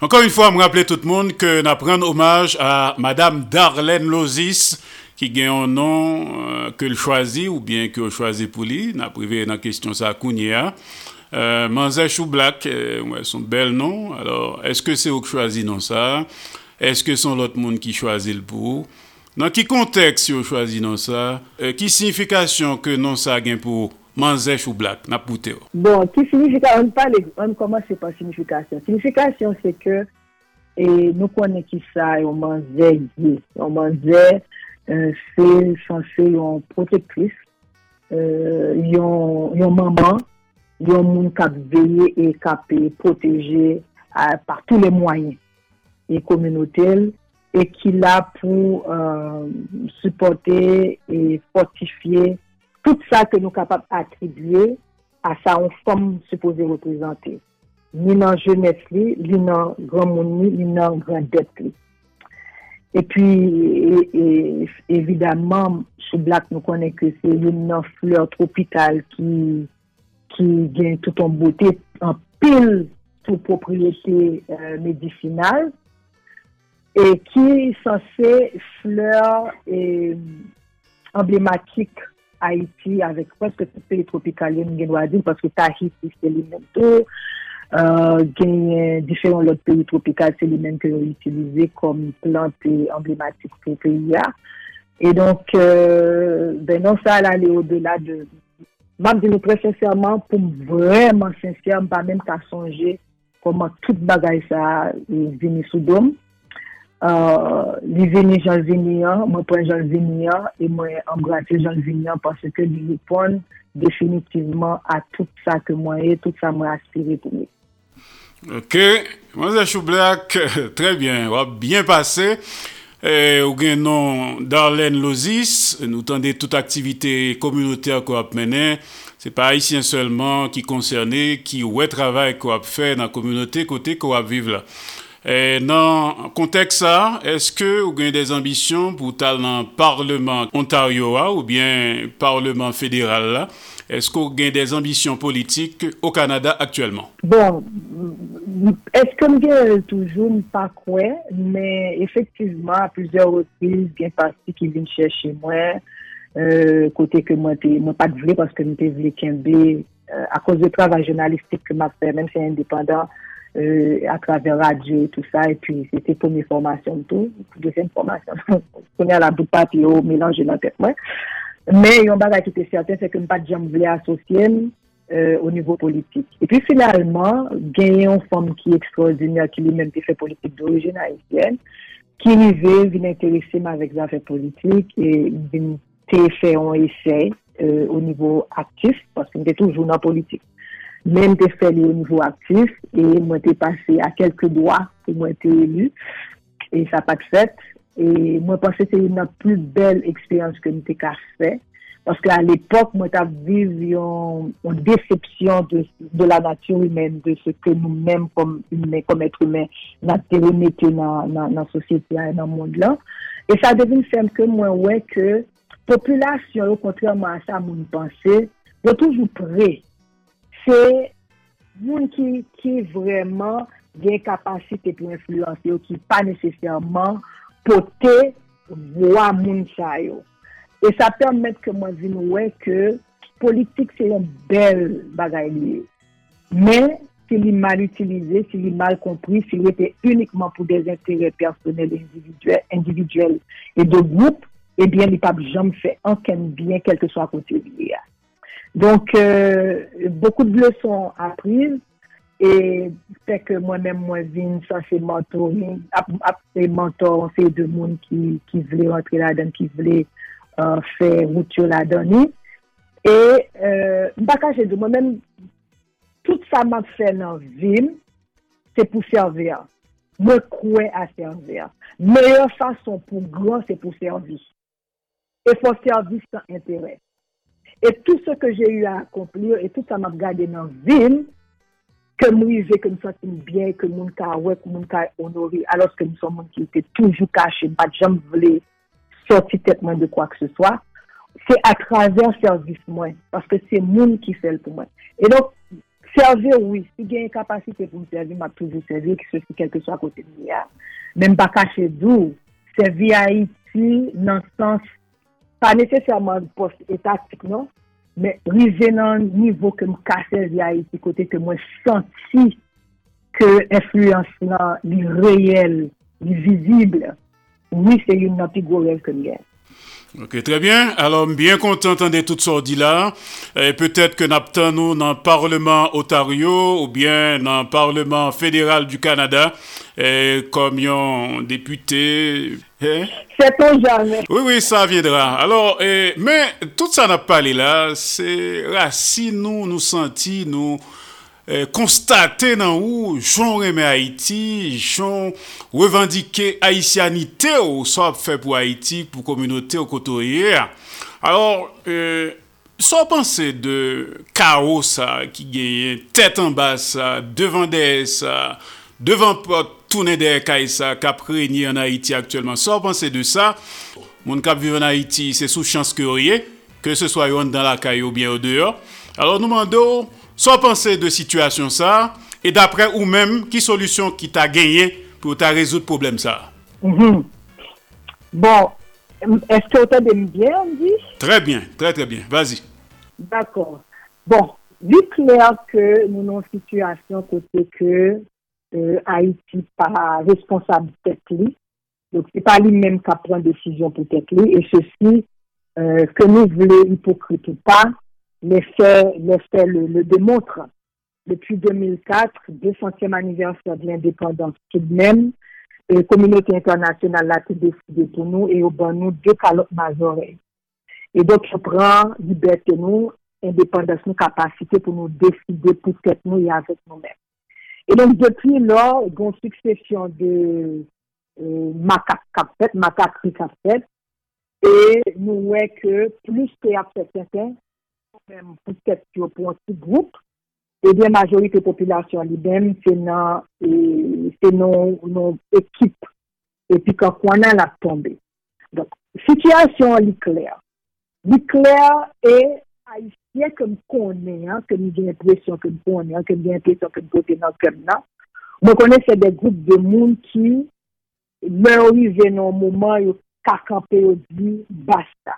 Speaker 4: Encore une fois, m rappelez tout le monde que na prenne hommage a Madame Darlene Lozis, ki gen yon nan euh, ke l chwazi ou bien ke l chwazi pou li, nan prive nan kestyon sa akounye a. Euh, Manzèch ou Blak, euh, ouais, son bel nan, alors, eske se ou k chwazi nan sa, eske son lot moun ki chwazi l pou, nan ki konteks yo chwazi nan sa, euh, ki sinifikasyon ke nan sa gen pou Manzèch ou Blak, nan poute yo?
Speaker 34: Bon, ki sinifikasyon, an pale, an koman se pa sinifikasyon. Sinifikasyon se ke, e, nou konen ki sa, yon manzèch, yon manzèch, Euh, se sanse yon protektif, euh, yon maman, yon moun kap veye e kap proteje euh, par tou le mwanyen. E kominotel, e ki la pou euh, supporte e fortifiye tout sa ke nou kapap atribuye a sa on fom supose reprezante. Li nan jenet li, li nan gran moun li, li nan gran det li. E pi, evidaman, sou blak nou konen ke se yon nan fleur tropikal ki, ki gen tout an bote, an pil tout propriété euh, medisinal, e ki san se fleur euh, emblematik Haiti avek preske tout peli tropikal yon gen wadil, paske Tahiti se li mento, Uh, genyen diferon lot peyi tropikal se li men ke yo itilize kom plante emblematik pou peyi ya. E donk, euh, ben non sa la li o dela de... Mam di nou pre sensèrman pou m vreman sensèr m pa men ta sonje koman tout bagay sa e vini sou dom. Uh, li vini jan vini an, mwen pren jan vini an, e mwen embrase jan vini an parce ke li li pon definitivman a tout sa ke mwen e, tout sa mwen aspire pou mwen.
Speaker 4: Ok, Mwazel Choublak, *laughs* tre bien, wap bien pase, e, eh, ou gen non Darlene Lozis, nou tende tout aktivite komunote kwa ap mene, se pa Haitien selman ki konserne, ki wè travay kwa ap fe nan komunote kote kwa ap vive la. E nan kontek sa, eske ou gen des ambisyon pou tal nan Parlement Ontario a ou bien Parlement Fédéral la? Eske ou gen des ambisyon politik ou Kanada aktuellement?
Speaker 34: Bon, eske m gen toujou m pa kwe, men efektiveman a plusieurs reprise gen pasi ki vin chèche mwen, euh, kote ke mwen pat vle paske m te vle kenbe, euh, a kouz de travay jounalistik ke m apre, men se indépendant, euh, a travers radio, tout ça, et puis c'était première formation, tout, deuxième formation. On est à la bout de papier, au mélange de la tête, ouais. Mais yon bagay qui était certain, c'est que m'pas de jam voulait associer euh, au niveau politique. Et puis finalement, gagner une femme qui est extraordinaire, qui lui-même fait politique d'origine haïtienne, qui vivait, vient intéresser avec affaires politiques, et vient faire un essai euh, au niveau actif, parce qu'on était toujours dans la politique. men te fè li ou nivou aktif, e mwen te pase a kelke doa pou mwen te elu, e sa pat fèt, e mwen pase se yon nan plus bel eksperyans ke mwen te ka fè, paske an l'epok mwen ta viv yon, yon decepsyon de, de la natyur humen, de se ke nou men kom etre humen nan teri mette nan sosyete a, nan moun la, e sa devine fèm ke mwen wè ke populasyon yo kontrèman a sa moun panse, yo toujou prey se moun ki, ki vreman gen kapasite pou influanse yo ki pa nesesèrman pote vwa moun sa yo. E sa permèt ke mwen di nou wè ke politik se yon bel bagay liye. Men, se li mal utilize, se li mal kompris, se li ete unikman pou des intérêt personel individuel et e de groupe, ebyen eh li pa jom fè anken bien kelke so a konti liye a. Donc, euh, beaucoup de leçons apprises et fait que moi-même, moi, vigne, ça, c'est mentoring, après mentor, c'est deux monde qui, qui voulaient rentrer là-dedans, qui voulaient euh, faire route là-dedans. Et, euh, j'ai de moi-même, tout ça m'a fait dans ville, c'est pour servir. Moi, crois à servir. Meilleure façon pour grand, c'est pour servir. Et pour servir sans intérêt. Et tout ce que j'ai eu à accomplir, et tout ça m'a gardé dans la ville, que nous que nous sentions bien, que nous sommes que nous honorés, alors que nous sommes gens qui étaient toujours cachés, pas jamais voulu sortir tête de quoi que ce soit. C'est à travers service moi, parce que c'est monde qui fait pour moi. Et donc, servir, oui, si j'ai une capacité pour me servir, m'a toujours servi, que ceci, quel que soit à côté de moi. Même pas caché d'où, servir à Haïti, dans le sens pa nesesyaman post etatik non, men rize nan nivou ke m kase li a iti kote ke mwen santi ke influens nan li reyel, li vizible, mi se yon nan pi go rev ke m gen.
Speaker 4: Ok, très bien. Alors, bien content d'entendre tout dit là. Et peut-être que nous nous dans le Parlement Ontario ou bien dans le Parlement fédéral du Canada et comme un député. Hein?
Speaker 34: C'est ton jamais.
Speaker 4: Oui, oui, ça viendra. Alors, eh, mais tout ça n'a pas parlé là, c'est là, si nous nous sentis, nous, Euh, konstate nan ou joun reme Haiti, joun revandike Haitianite ou sa ap fe pou Haiti, pou kominote ou kotoye. Alors, euh, sa panse de kao sa ki genye, tet an ba sa, devan de sa, devan pot toune de kay sa, kap renyi an Haiti aktuelman. Sa panse de sa, moun kap vive an Haiti, se sou chans kurye, ke se swa yon dan la kay ou bien ou deyo. Alors, nou mando... sans penser de situation ça, et d'après ou même, qui solution qui t'a gagné pour t'a résoudre problème ça?
Speaker 34: Mhm. Bon, est-ce que tu as bien, dit?
Speaker 4: Très bien, très très bien. Vas-y.
Speaker 34: D'accord. Bon, vu clair que nous avons une situation côté que euh, Haïti pas responsable tête lui. Donc, c'est pas lui-même qui prend décision pour tête lui. Et ceci, euh, que nous voulons hypocrite ou pas, les faits, le, le démontrent. Depuis 2004, 200e anniversaire de l'indépendance tout de même, la communauté internationale a décidé pour nous et au bon nous deux calottes majorées. Et donc, je prends liberté nous, indépendance nous, capacité pour nous décider pour tête nous et avec nous-mêmes. Et donc, depuis lors, une succession de euh, macaques macaques qui fait, et nous voyons que plus qu'il y certains, mèm pou set yo pou an ti group, e de majorite populasyon li bèm, se nan e, non ekip, epi kan kwan nan la tombe. Donk, sityasyon li kler. Li kler e haisyen kem konen, kem gen presyon kem konen, kem gen presyon kem konen nan kem nan, mwen konen se de group de moun ki lè orive nan mouman yo kakampe yo di basta.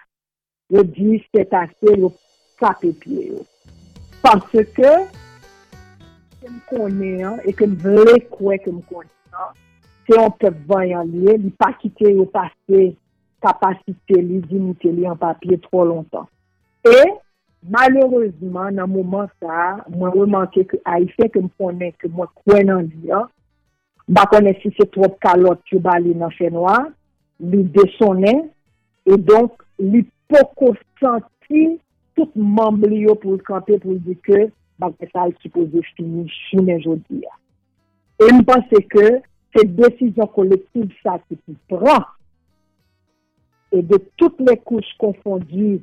Speaker 34: Yo di, se tasè, yo sape pye yo. Pansè ke, ke m konen an, e ke m vle kwe ke m konen an, se yon pep vanyan liye, li pa kite yo pase kapasite li, dinite li an papye tro lontan. E, malereusement, nan mouman sa, mwen remanke ki a ah, ife ke m konen ke mwen kwen nan liya, bakone si se trop kalot yo bali nan fenwa, li desonen, e donk li poko santi tout mambli yo pou l'kante pou l'dike, bagay sa al supose fini chine jodi ya. E m'pense ke, se desisyon kolektiv sa ki pou pran, e de tout le kouch konfondi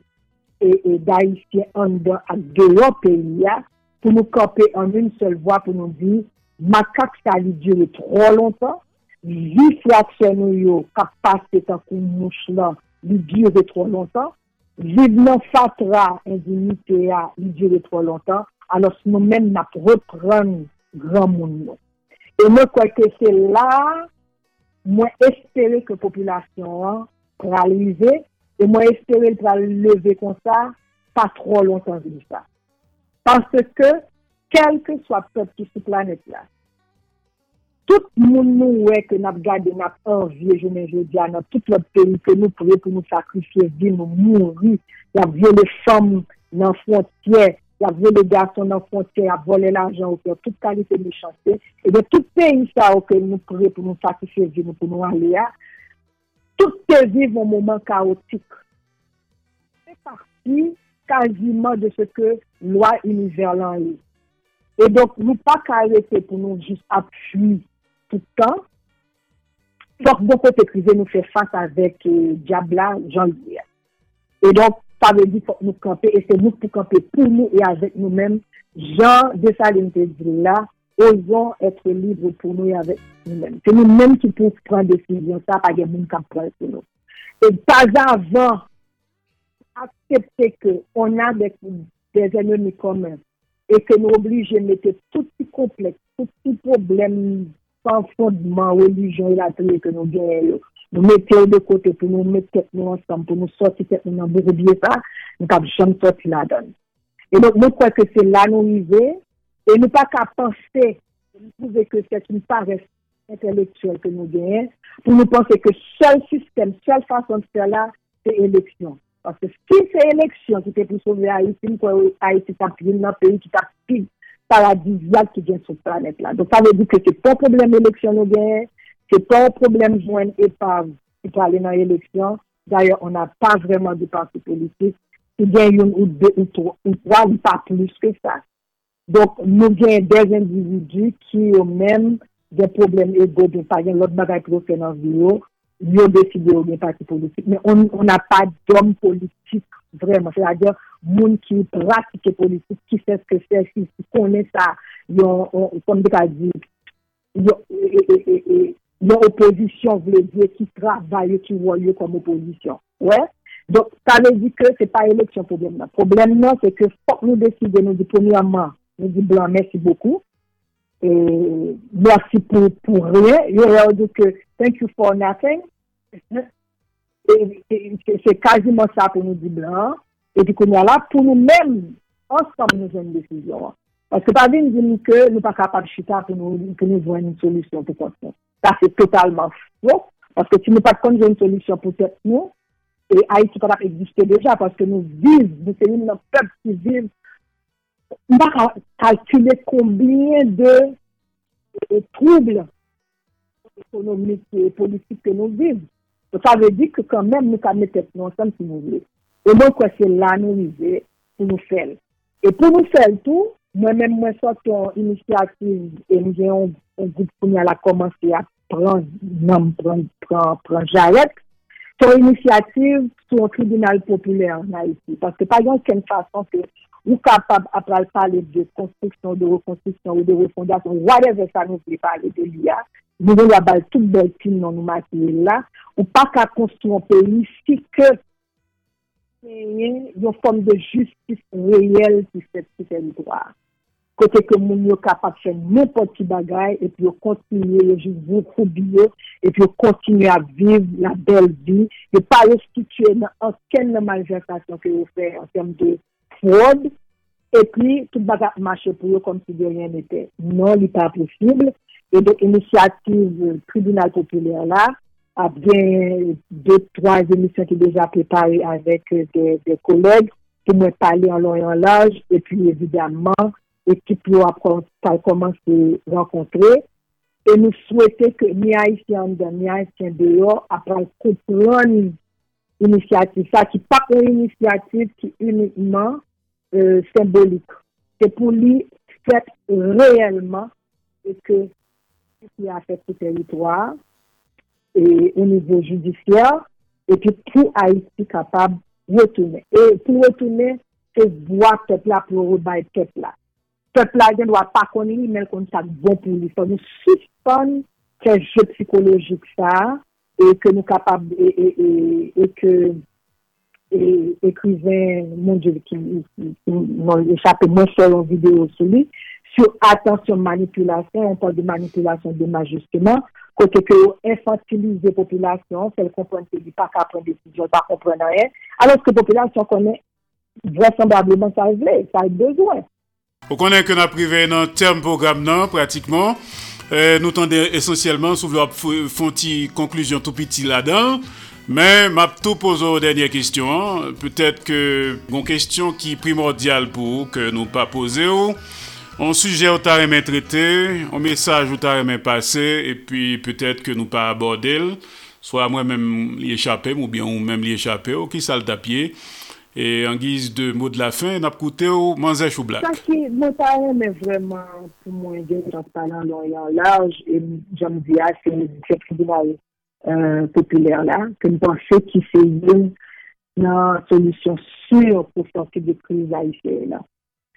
Speaker 34: e, e da isye an dan ak deyon peyi ya, pou nou kampe an un sol vwa pou nou di, makak sa li dure tro lontan, vi fraksyon nou yo kak pase tan kou mouch lan li dure tro lontan, Vive nan fatra indinite ya li dire tro lontan, alos nou men nap repran gran moun nou. E mwen kwa ke se la, mwen espere ke populasyon an pralize, e mwen espere pralize kon sa, pa tro lontan vini sa. Paske, kelke swa pep ki sou planet la, tout moun nou wè ke nap gade nap anvye jounen jodia nan tout lop peyi ke nou pouye pou nou sakrifye vi, nou mouri, la vye le fom nan fontye, la vye le gason nan fontye, la vole l'ajan ou pe, tout kalite nou chante, e de tout peyi sa ou ke nou pouye pou nou sakrifye vi, nou pou nou alea, tout te vive an mouman kaotik. Se parti kaziman de se ke lwa univerlan li. E donk nou pa karete pou nou jist apjou toutan, fok bon kote prive nou fè fasa avèk eh, Diabla, Jean-Louis. E donk, pa ve di fok nou kampe, e se nou pou kampe pou nou e avèk nou mèm, Jean de Salimte Zila, ozon etre libre pou nou e avèk nou mèm. Se nou mèm ki pou pran desisyon sa, pa gen moun kap pran se nou. E pas avan, aksepte ke on avèk des enemi komèm, e ke nou oblige mette tout ti kompleks, tout ti problemi pa fondman relijon la triye ke nou genye yo. Nou mette yo de kote pou nou mette ket nou ansam, pou nou soti ket nou nan bourou biye sa, nou kap jom soti la don. E nou nou kwa ke se la nou vive, e nou pa ka pense, nou pouve ke se ki nou pa reste intelektuel ke nou genye, pou nou pense ke sel sistem, sel fason se la, se eleksyon. Paske si se eleksyon ki te pou souve a iti, nou kwa a iti ta pil nan peyi ki ta pil paradisiak ki gen sou planet la. Don sa ve di ke se pa problem eleksyon nou gen, se pa problem jwen epav ki pale nan eleksyon, d'ayor, on a pa vreman di parti politik, ki gen yon ou 2 ou 3 ou 3 ou pa plus ke sa. Donk nou gen des individu ki yo men gen problem ego, gen pa gen lot bagay pou yo fè nan vi yo, yo deside yo gen parti politik, men on, on a pa d'om politik Vreman, se la diyo, moun ki pratike politik, ki se ske se, si konen sa, yon, kon de ka di, yon oposisyon vle diye ki travaye, ki voye kom oposisyon. Ouè? Donk, sa ve di ke se pa eleksyon problem nan. Problem nan, se ke fok nou deside nou di premiyaman, nou di blan, mersi bokou, e, mersi pou, pou re, yo re ou di ke, thank you for nothing, se kaziman sa pou nou di blan, epi kon ya la pou nou men, ansan nou jen desisyon. Paske pa vin di nou ke nou pa kapab chita pou nou jwen nou solisyon pou kont nou. Sa se totalman fwo, paske ti nou pa kon jwen solisyon pou tèt nou, e a yi ti pa pa egziste deja, paske nou viz, nou se yon nou pep ki viz, nou pa kalkule konbien de trouble ekonomik et politik ke nou viz. Sa ve di ki kan men nou ka metet nou ansan si nou vle. E mwen kwa se la nou vize pou nou fel. E pou nou fel tou, mwen men mwen sot yon inisiativ e mwen gen yon goup pou mwen la komanse a pran, nan pran, pran, pran jarek. Son inisiativ sou yon tribunal populer na iti. Paske pa yon ken fason ke ou kapab apal pale de konstriksyon, de rekonstriksyon ou de refondasyon, whatever sa nou vle pale de liya. nou ven la bal tout bel pil nan nou matye la, ou pa ka konstruan peyi si ke yon form de justis reyel ki se piten doa. Kote ke moun yo kapap chen moun poti bagay, epi yo kontinye yo jivou kou biyo, epi yo kontinye a viv la bel vi, yo pa yo situye nan anken nan manifestasyon ke yo fe an tem de fraud, epi tout bagay mache pou yo kom si de rien ete. Non, li pa posible, Et donc, initiative tribunal populaire là, a bien deux, trois émissions qui déjà préparées avec des, des collègues qui m'ont parlé en long et en large. Et puis, évidemment, l'équipe a commencé à rencontrer. Et nous souhaitons que ni haïtiens dedans, ni haïtiens dehors, après l'initiative. Ça, qui pas une initiative qui uniquement euh, symbolique. C'est pour lui fait réellement et que qui a fait ce territoire et au niveau judiciaire et puis pour Haïti capable de retourner. Et pour retourner, c'est voir peuple là pour rebailler peuple là. Peuple là, ne doit pas connaître, mais qu'on ça bon pour lui. Il faut nous suspendre ce jeu psychologique ça et que nous capables et, et, et, et que écrivain, mon Dieu, qui, m'a échappé mon seul en vidéo sur lui, sur atensyon manipulasyon, an tan de manipulasyon deman justeman, kote ke yo infantilize de populasyon, sel kompren se li pa ka pren desisyon, pa kompren an en, alos ke populasyon konen vrasembableman sa vle, sa
Speaker 4: e bezwen. Ou konen ke nan prive nan term program nan pratikman, euh, nou tende esensyelman sou vlo ap fonti konklusyon tou piti la dan, men map tou pozo denye kestyon, petet ke gon kestyon ki primordial pou ke nou pa pose ou, On suje ou ta remen trete, on mesaj ou ta remen pase, e pi petet ke nou pa aborde l, swa mwen men li echapem ou bien ou men li echapem, ou ki sal tapye, e an guise de mou de la fin, nap koute ou manzèch ou blak.
Speaker 34: Sa ki mwen ta remen vreman pou mwen gen transparan lon yon laj, e jom diya se mwen tribunal popüler la, ke mwen panse ki se yon nan solusyon sur pou sorti de kriz a yon la.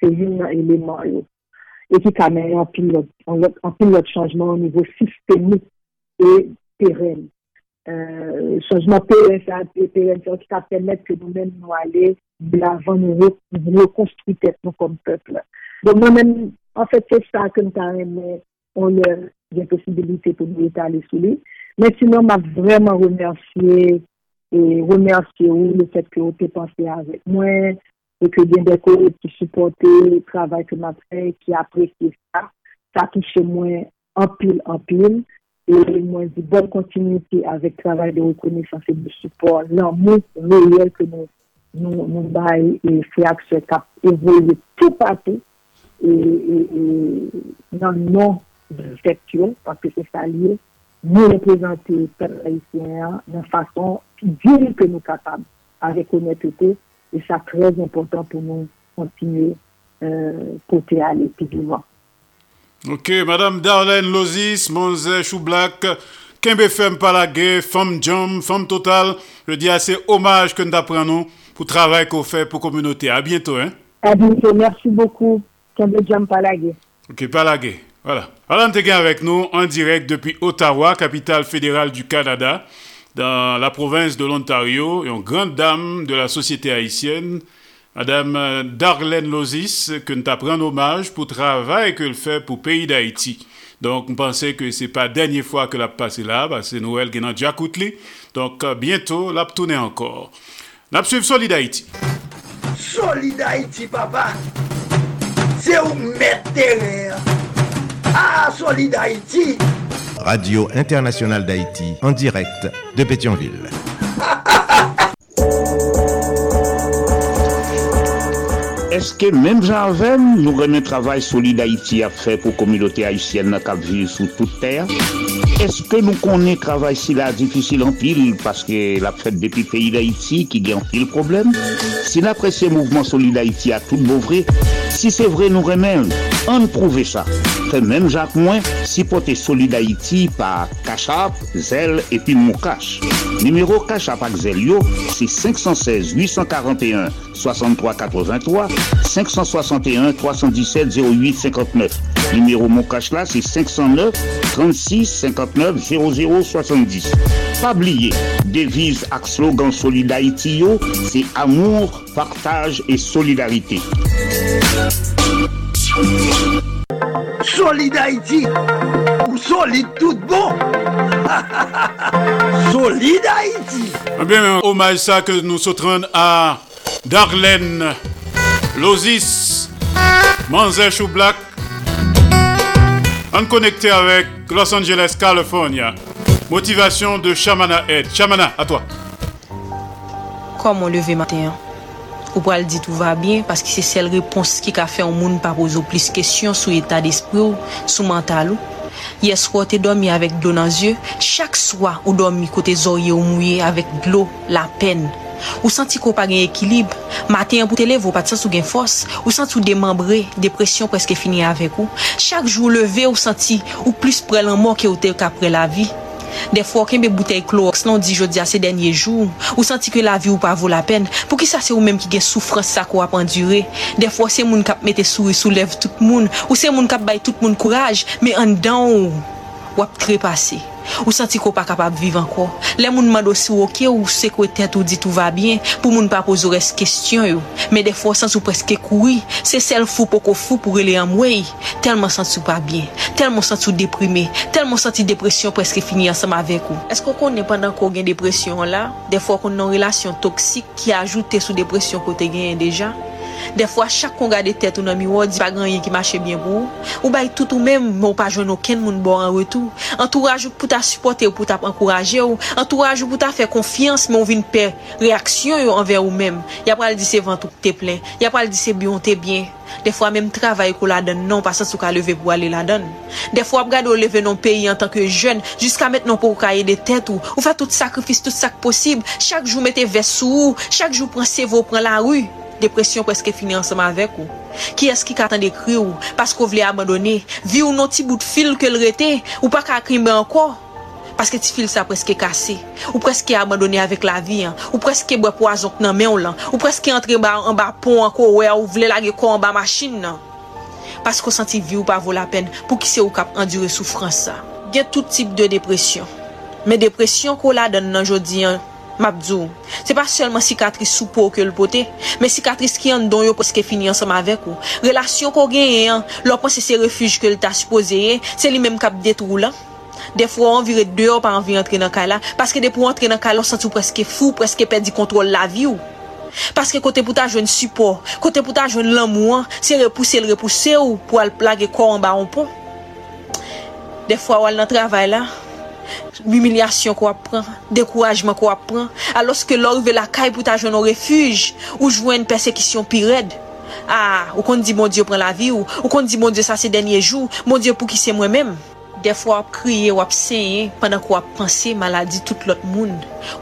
Speaker 34: Se yon nan eleman yo. Et qui même en en pilote changement au niveau systémique et pérenne. Euh, changement pérenne, pérenne, qui va permettre que nous-mêmes nous aller de l'avant, nous reconstruire nous comme peuple. Donc, moi-même, en fait, c'est ça que nous avons, on a des possibilités pour nous étaler sous lui. Mais sinon, m'a vraiment remercié et remercié le fait que vous avez pensé avec moi e ke gen de kore ki supporte travay ke ma fè, ki apresye sa, sa ki che mwen anpil anpil, e mwen di bon kontinuité avèk travay de rekonesans e de support, nan moun reyel ke nou, nou, nou bay e fè aksye kap evoye tout patou, e, e, e nan non defektyon, paske se sa liye, nou reprezentè per haïtien nan fason ki diri ke nou kapab a rekonètete et c'est très important pour nous continuer euh, ale pi vivan.
Speaker 4: Ok, Madame Darlene Lozis, Monze Choublak, Kembe Femme Palagé, Femme Jam, Femme Total, je dis assez hommage que nous apprenons pour le travail qu'on fait pour la communauté. À bientôt, hein?
Speaker 34: A bientôt, merci beaucoup. Kembe Jam Palagé.
Speaker 4: Ok, Palagé. Voilà. Alain Teguin avec nous en direct depuis Ottawa, capitale fédérale du Canada, dans la province de l'Ontario, une grande dame de la société haïtienne, Madame Darlene Lozis, que nous t'apprenons hommage pour le travail qu'elle fait pour le pays d'Haïti. Donc, on pensait que c'est pas la dernière fois que l'a passé là, bah, c'est Noël qui est Jacoutli. Donc, euh, bientôt, l'a tourner encore. L'a suivre Solid Haïti.
Speaker 6: Solid Haïti, papa. C'est où mettre. Ah, Solid Haïti.
Speaker 1: Radio Internationale d'Haïti, en direct de Pétionville.
Speaker 8: Est-ce que même j'avem nous remet travail solide Haïti a fait pour communauté haïtienne qui vit sous toute terre? Est-ce que nous connaissons travail si la difficile en pile parce que la fête depuis pays d'Haïti qui gagne en pile problème? Si l'apprécié mouvement solide Haïti a tout beau vrai, si c'est vrai nous remet, on prouve ça. Même Jacques Moins, si solide Haïti par Cachap, Zel et puis Moukache. Numéro Cachap avec Zel yo, c'est 516 841 63 83 561 317 08 59. Numéro Moukache là, c'est 509 36 59 00 70. Pas oublier, devise ak slogan Solid Haïti yo, c'est amour, partage et solidarité.
Speaker 6: Solid Haïti. Ou solide tout bon. *laughs* solide Haïti.
Speaker 4: Eh bien, hommage ça que nous soutenons à Darlene Lozis, Manzé Choublak, en connecté avec Los Angeles, California. Motivation de Shamana Ed. Shamana, à toi.
Speaker 35: Comme on levé matin, ou pral di tout va bien, paske se sel repons ki ka fe an moun pa pozo plis kesyon sou etat despri ou, sou mental ou. Yes kwa te domi avèk do nan zye, chak swa ou domi kote zorye ou mouye avèk glo, la pen. Ou santi ko pa gen ekilib, maten pou te lev ou pati sa sou gen fos, ou santi ou demembre, depresyon preske fini avèk ou. Chak jou leve ou santi ou plis prel an mò ke ou te kapre la vi. De fwa kembe butey kloaks nan di jodi a se denye jou, ou santi ke la vi ou pa vou la pen, pou ki sa se ou menm ki gen soufrans sa ko ap endure. De fwa se moun kap mette souri sou lev tout moun, ou se moun kap bay tout moun kouraj, me an dan ou, wap krepase. Ou santi ko pa kapab viv anko. Le moun mando si ou ok ou se kwe tet ou di tout va bien, pou moun pa pozo res kestyon yo. Me defo santi ou preske koui, se sel fou poko fou pou rele amwey. Telman santi ou pa bien, telman santi ou deprime, telman santi depresyon preske fini ansam avek ou. Esko konen pandan ko gen depresyon la, defo konen relasyon toksik ki ajoute sou depresyon kote gen deja? De fwa chak kon gade tet ou nan miwo di pa gran ganyen ki mache bien pou ou. Bay tout ou menm mou pa jwen nou ken moun bo an retou. Entouraj ou pou ta supporte ou pou ta ankouraje ou. Entouraj ou pou ta fe konfians moun vin pe reaksyon yo anver ou menm. Ya pral di se vantou te plen. Ya pral di se biyon te bien. Defwa menm travay kou la den non pasan sou ka leve pou ale la den. De fwa ap gade ou leve non peyi an tanke jen. Jiska met non pou kaye de tet ou. Ou fe tout sakrifis, tout sak posib. Chak jou mette ves sou ou. Chak jou pran sevo pran la ou. depresyon preske fini ansama avek ou. Ki eski katan dekri ou, paske ou vle abandone, vi ou nou ti bout fil ke l rete, ou pa ka akrimbe anko. Paske ti fil sa preske kase, ou preske abandone avek la vi an, ou preske bwe poazonk nan men ou lan, ou preske entre ba, an ba pon anko ou e ou vle lage kon an ba masin nan. Paske ou santi vi ou pa vo la pen pou ki se ou kap endure soufransa. Gen tout tip de depresyon. Men depresyon ko la den nan jodi an, Mabdou, se pa selman sikatris sou pou ke l pote, men sikatris ki an don yo poske fini ansam avek ou. Relasyon ko genye an, lopan se se refuj ke l ta supposeye, se li menm kap detrou lan. Defwa an vire de deyo pa an vi entre nan kala, paske de pou entre nan kala, san sou preske fou, preske pedi kontrol la vi ou. Paske kote pou ta jwen support, kote pou ta jwen lanmou an, se repouse l repouse ou pou al plage kor an ba an pon. Defwa wal nan travay la, l'humilyasyon kwa pran, dekouajman kwa pran, aloske lorve la kay pou ta joun nou refuj, ou jwen persekisyon pi red. Ah, ou kon di mon Diyo pran la vi ou, ou kon di mon Diyo sa se denye jou, mon Diyo pou ki se mwen menm. Defwa wap kriye, wap seye, pandan ki wap panse maladi tout lot moun.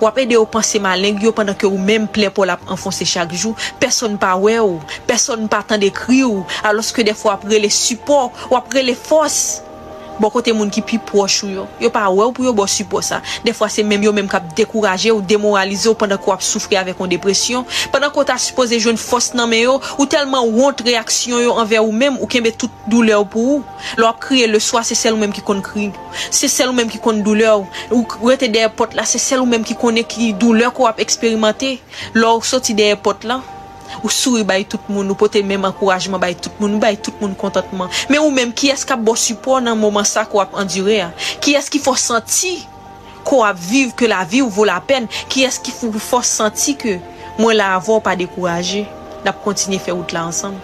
Speaker 35: Wap ede ou panse maling yo pandan ki ou menm ple pou la enfonse chak jou. Person pa we ou, person pa tan de kri ou, aloske defwa wap rele support, wap rele fos. bon kote moun ki pi prochou yo. Yo pa wè ou pou yo bo supo sa. De fwa se menm yo menm kap dekouraje ou demoralize ou pandan ko ap soufri avèk an depresyon. Pandan ko ta suppose joun fos nan men yo, ou telman wont reaksyon yo anvè ou menm ou kembe tout doule ou pou ou. Lo ap kriye le swa se sel ou menm ki kon kriye. Se sel ou menm ki kon doule ou. Ou rete deye pot la, se sel ou menm ki kon e ki doule ko ap eksperimente. Lo ou soti deye pot la. Ou souri bay tout moun, ou pote mèm ankourajman bay tout moun, ou bay tout moun kontantman. Mè ou mèm ki esk ap bo supon nan mouman sa ko ap endure a? Ki esk ki fò senti ko ap viv ke la vi ou vò la pen? Ki esk ki fò senti ke mwen la avò pa dekouraje? Nap kontinye fè out la ansam.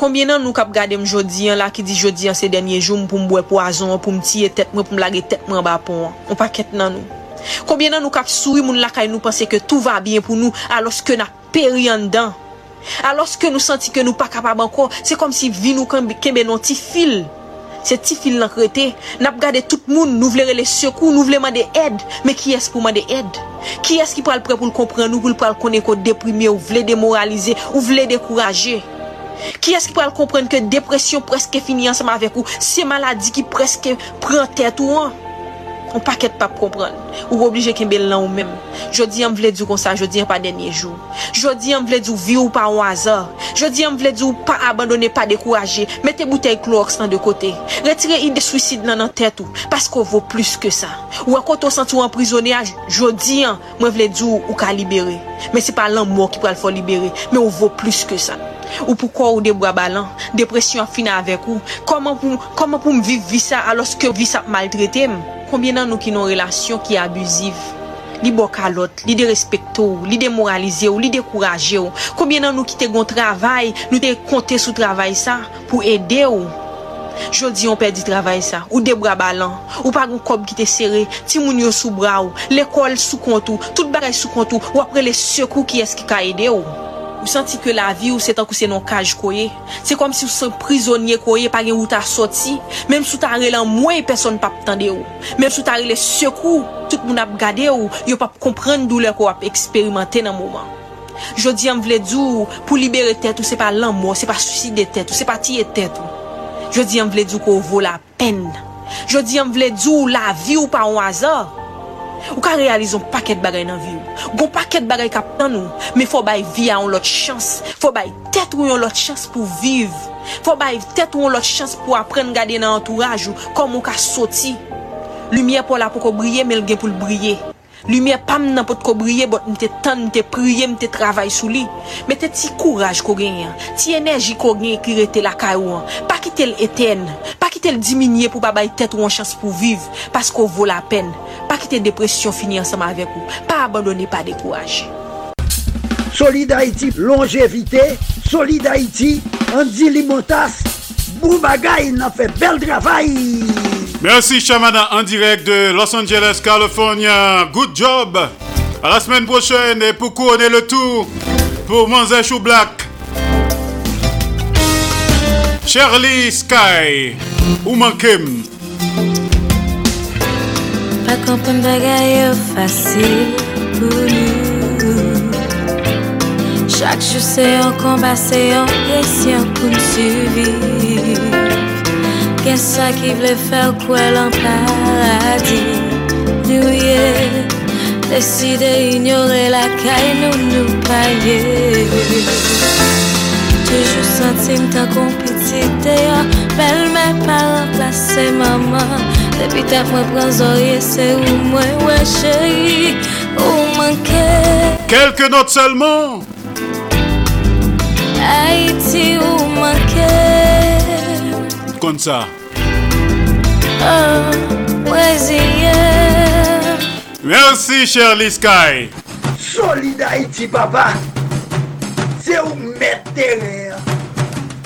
Speaker 35: Kombye nan nou kap gade m jodi an la ki di jodi an se denye joun pou m bwe poazon, pou m tiye tet mwen, pou m lage tet mwen ba pon an. On pa ket nan nou. Kombye nan nou kap souri moun lakay nou pense ke tout va bien pou nou alos ke na peri an dan. Aloske nou santi ke nou pa kapab anko, se kom si vi nou kembe non ti fil. Se ti fil nan krete, nap gade tout moun, nou vlere le sekou, nou vle mande ed. Me ki es pou mande ed? Ki es ki pral pre pou l kompren nou, pou l pral konen ko deprime, ou vle demoralize, ou vle dekouraje? Ki es ki pral kompren ke depresyon preske fini ansama avek ou, se maladi ki preske pren tet ou an? On pa ket pa propran. Ou oblije kembe lan ou men. Jodi an vle djou kon sa, jodi an pa denye jou. Jodi an vle djou vi ou pa ou. Jodi an vle djou pa abandone, pa dekouraje. Mete boutei klor nan de kote. Retire ide suicide nan an tet ou. Paske ou vo plus ke sa. Ou akot ou santi ou emprisonne a, jodi an mwen vle djou ou ka libere. Men se pa lan mou ki pral fo libere. Men ou vo plus ke sa. Ou pou kwa ou debwa balan, depresyon fina avek ou. Koman pou, koman pou m viv vi sa aloske vi sa maltrete m? konbyen nan nou ki nou relasyon ki abuziv? Li bokalot, li de respekto ou, li de moralize ou, li de kouraje ou. Kombien nan nou ki te gon travay, nou te konte sou travay sa pou ede ou. Jodi yon perdi travay sa, ou de bra balan, ou pa gon kob ki te sere, ti moun yo sou bra ou, l'ekol sou kontou, tout bagay sou kontou, ou apre le sekou ki eski ka ede ou. Ou santi ke la vi ou se tankou se non kaj koye. Se kom si ou se prizonye koye pa gen ou ta soti. Mem sou ta relan mwen, person pap tande ou. Mem sou ta relan sekou, tout moun ap gade ou, yo pap komprende doule ko ap eksperimente nan mouman. Jodi am vle djou pou libere tet ou se pa lan mou, se pa suside tet ou, se pa tiye tet ou. Jodi am vle djou ko vou la pen. Jodi am vle djou la vi ou pa an wazor. Ou ka realizon paket bagay nan vi ou. Gon paket bagay kap tan nou. Me fò bay vi a yon lot chans. Fò bay tet ou yon lot chans pou viv. Fò bay tet ou yon lot chans pou apren gade nan entouraj ou. Kom ou ka soti. Lumye pou la pou ko brye, men gen pou l brye. Lumye pam nan pot ko briye bot mte tan, mte priye, mte travay sou li. Mete ti kouraj ko genyen, ti enerji ko genyen ki rete la kay ou an. Pa ki tel eten, pa ki tel diminye pou babay tet ou an chans pou viv, pasko vou la pen. Pa ki te depresyon fini ansama avek ou, pa abandone pa dekouraj.
Speaker 6: Solid Haiti, longevite, Solid Haiti, Andy Limotas, Boubagaï nan fe bel travay.
Speaker 4: Merci Chamana en direct de Los Angeles, California. Good job. À la semaine prochaine et pour couronner le tour pour Manzèche ou Black. Shirley Sky ou Mankem.
Speaker 31: Pa kompon bagay yo fasil pou nou Chak jou se yon komba se yon presyon pou n'suviv Gen sa ki vle fel kwen lan paradis Nou ye Deside ignore la kay nou nou paye Toujou sentim tan kompetite yo Bel men pa remplase maman. Depi tap mwen pran zorye se ou mwen wè chéri Ou manke
Speaker 4: Quelques notes seulement.
Speaker 31: Haïti ou manke
Speaker 4: Comme ça.
Speaker 31: Oh, Brésilien
Speaker 4: Merci Shirley Sky.
Speaker 6: Solid Haïti papa ou mette terre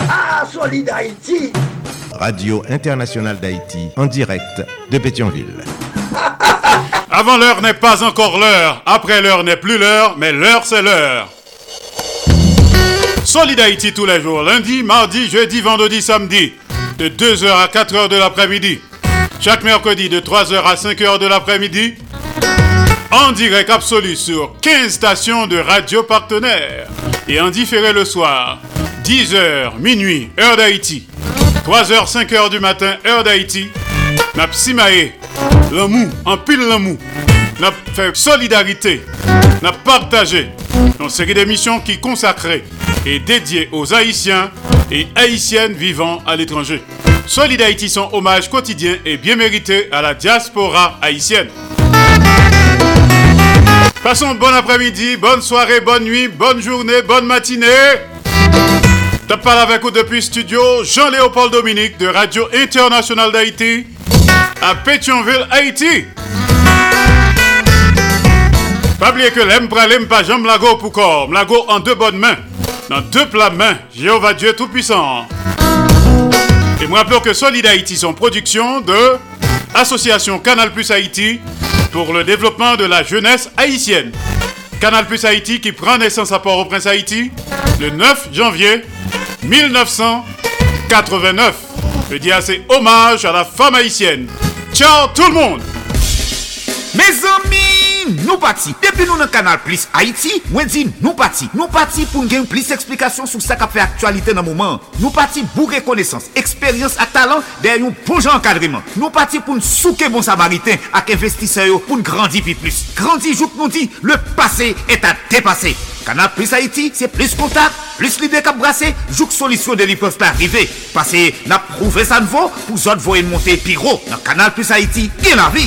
Speaker 6: Ah, Solid Haïti
Speaker 1: Radio Internationale d'Haïti, en direct de Pétionville. *laughs*
Speaker 4: Avant l'heure n'est pas encore l'heure, après l'heure n'est plus l'heure, mais l'heure c'est l'heure. Solid Haïti tous les jours, lundi, mardi, jeudi, vendredi, samedi, de 2h à 4h de l'après-midi. Chaque mercredi de 3h à 5h de l'après-midi, en direct absolu sur 15 stations de radio partenaires. Et en différé le soir, 10h, minuit, heure d'Haïti, 3h, 5h du matin, heure d'Haïti, n'a simaé, l'amour, en pile l'amour, n'a fait solidarité, n'a partagé une série d'émissions qui consacrées et dédiées aux Haïtiens et Haïtiennes vivant à l'étranger. Solid Haïti, son hommage quotidien et bien mérité à la diaspora haïtienne. Passons bon après-midi, bonne soirée, bonne nuit, bonne journée, bonne matinée. Je parle avec vous depuis studio Jean-Léopold Dominique de Radio Internationale d'Haïti à Pétionville, Haïti. Pas oublier que l'aime l'aime pas jambe lago pour corps, lago en deux bonnes mains, dans deux plats mains, Jéhovah Dieu Tout-Puissant. Et moi rappelons que Solid Haïti sont production de Association Canal Plus Haïti pour le développement de la jeunesse haïtienne. Canal Plus Haïti qui prend naissance à Port-au-Prince Haïti le 9 janvier 1989. Je dis assez hommage à la femme haïtienne. Ciao tout le monde
Speaker 2: Mes amis, di nou pati. Depi nou nan kanal Plus Haiti, mwen di nou pati. Nou pati pou gen plis eksplikasyon sou sa ka fe aktualite nan mouman. Nou pati bou rekonesans, eksperyans ak talan der yon bon jan enkadriman. Nou pati pou nsouke bon samariten ak investiseyo pou ngrandi pi plus. Grandi jouk nou di, le pase et a depase. Kanal Plus Haiti, se plis kontak, plis lide kap brase, jouk solisyon de li pof pa rive. Pase na prouve sa nvo pou zot voyen monte pi ro. Nan Kanal Plus Haiti, gen la vi.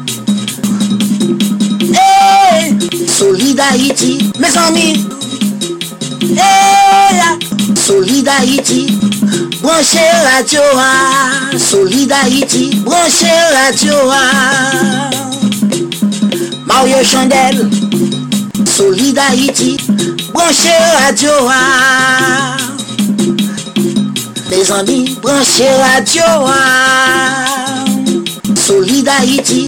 Speaker 36: Solidarity, mes amis. Eh hey, là, Solidarity, branchez la Torah. Solidarity, branchez la Torah. Mario Chandel, Solidarity, branchez la Torah. Mes amis, branchez la Torah. Solidarity,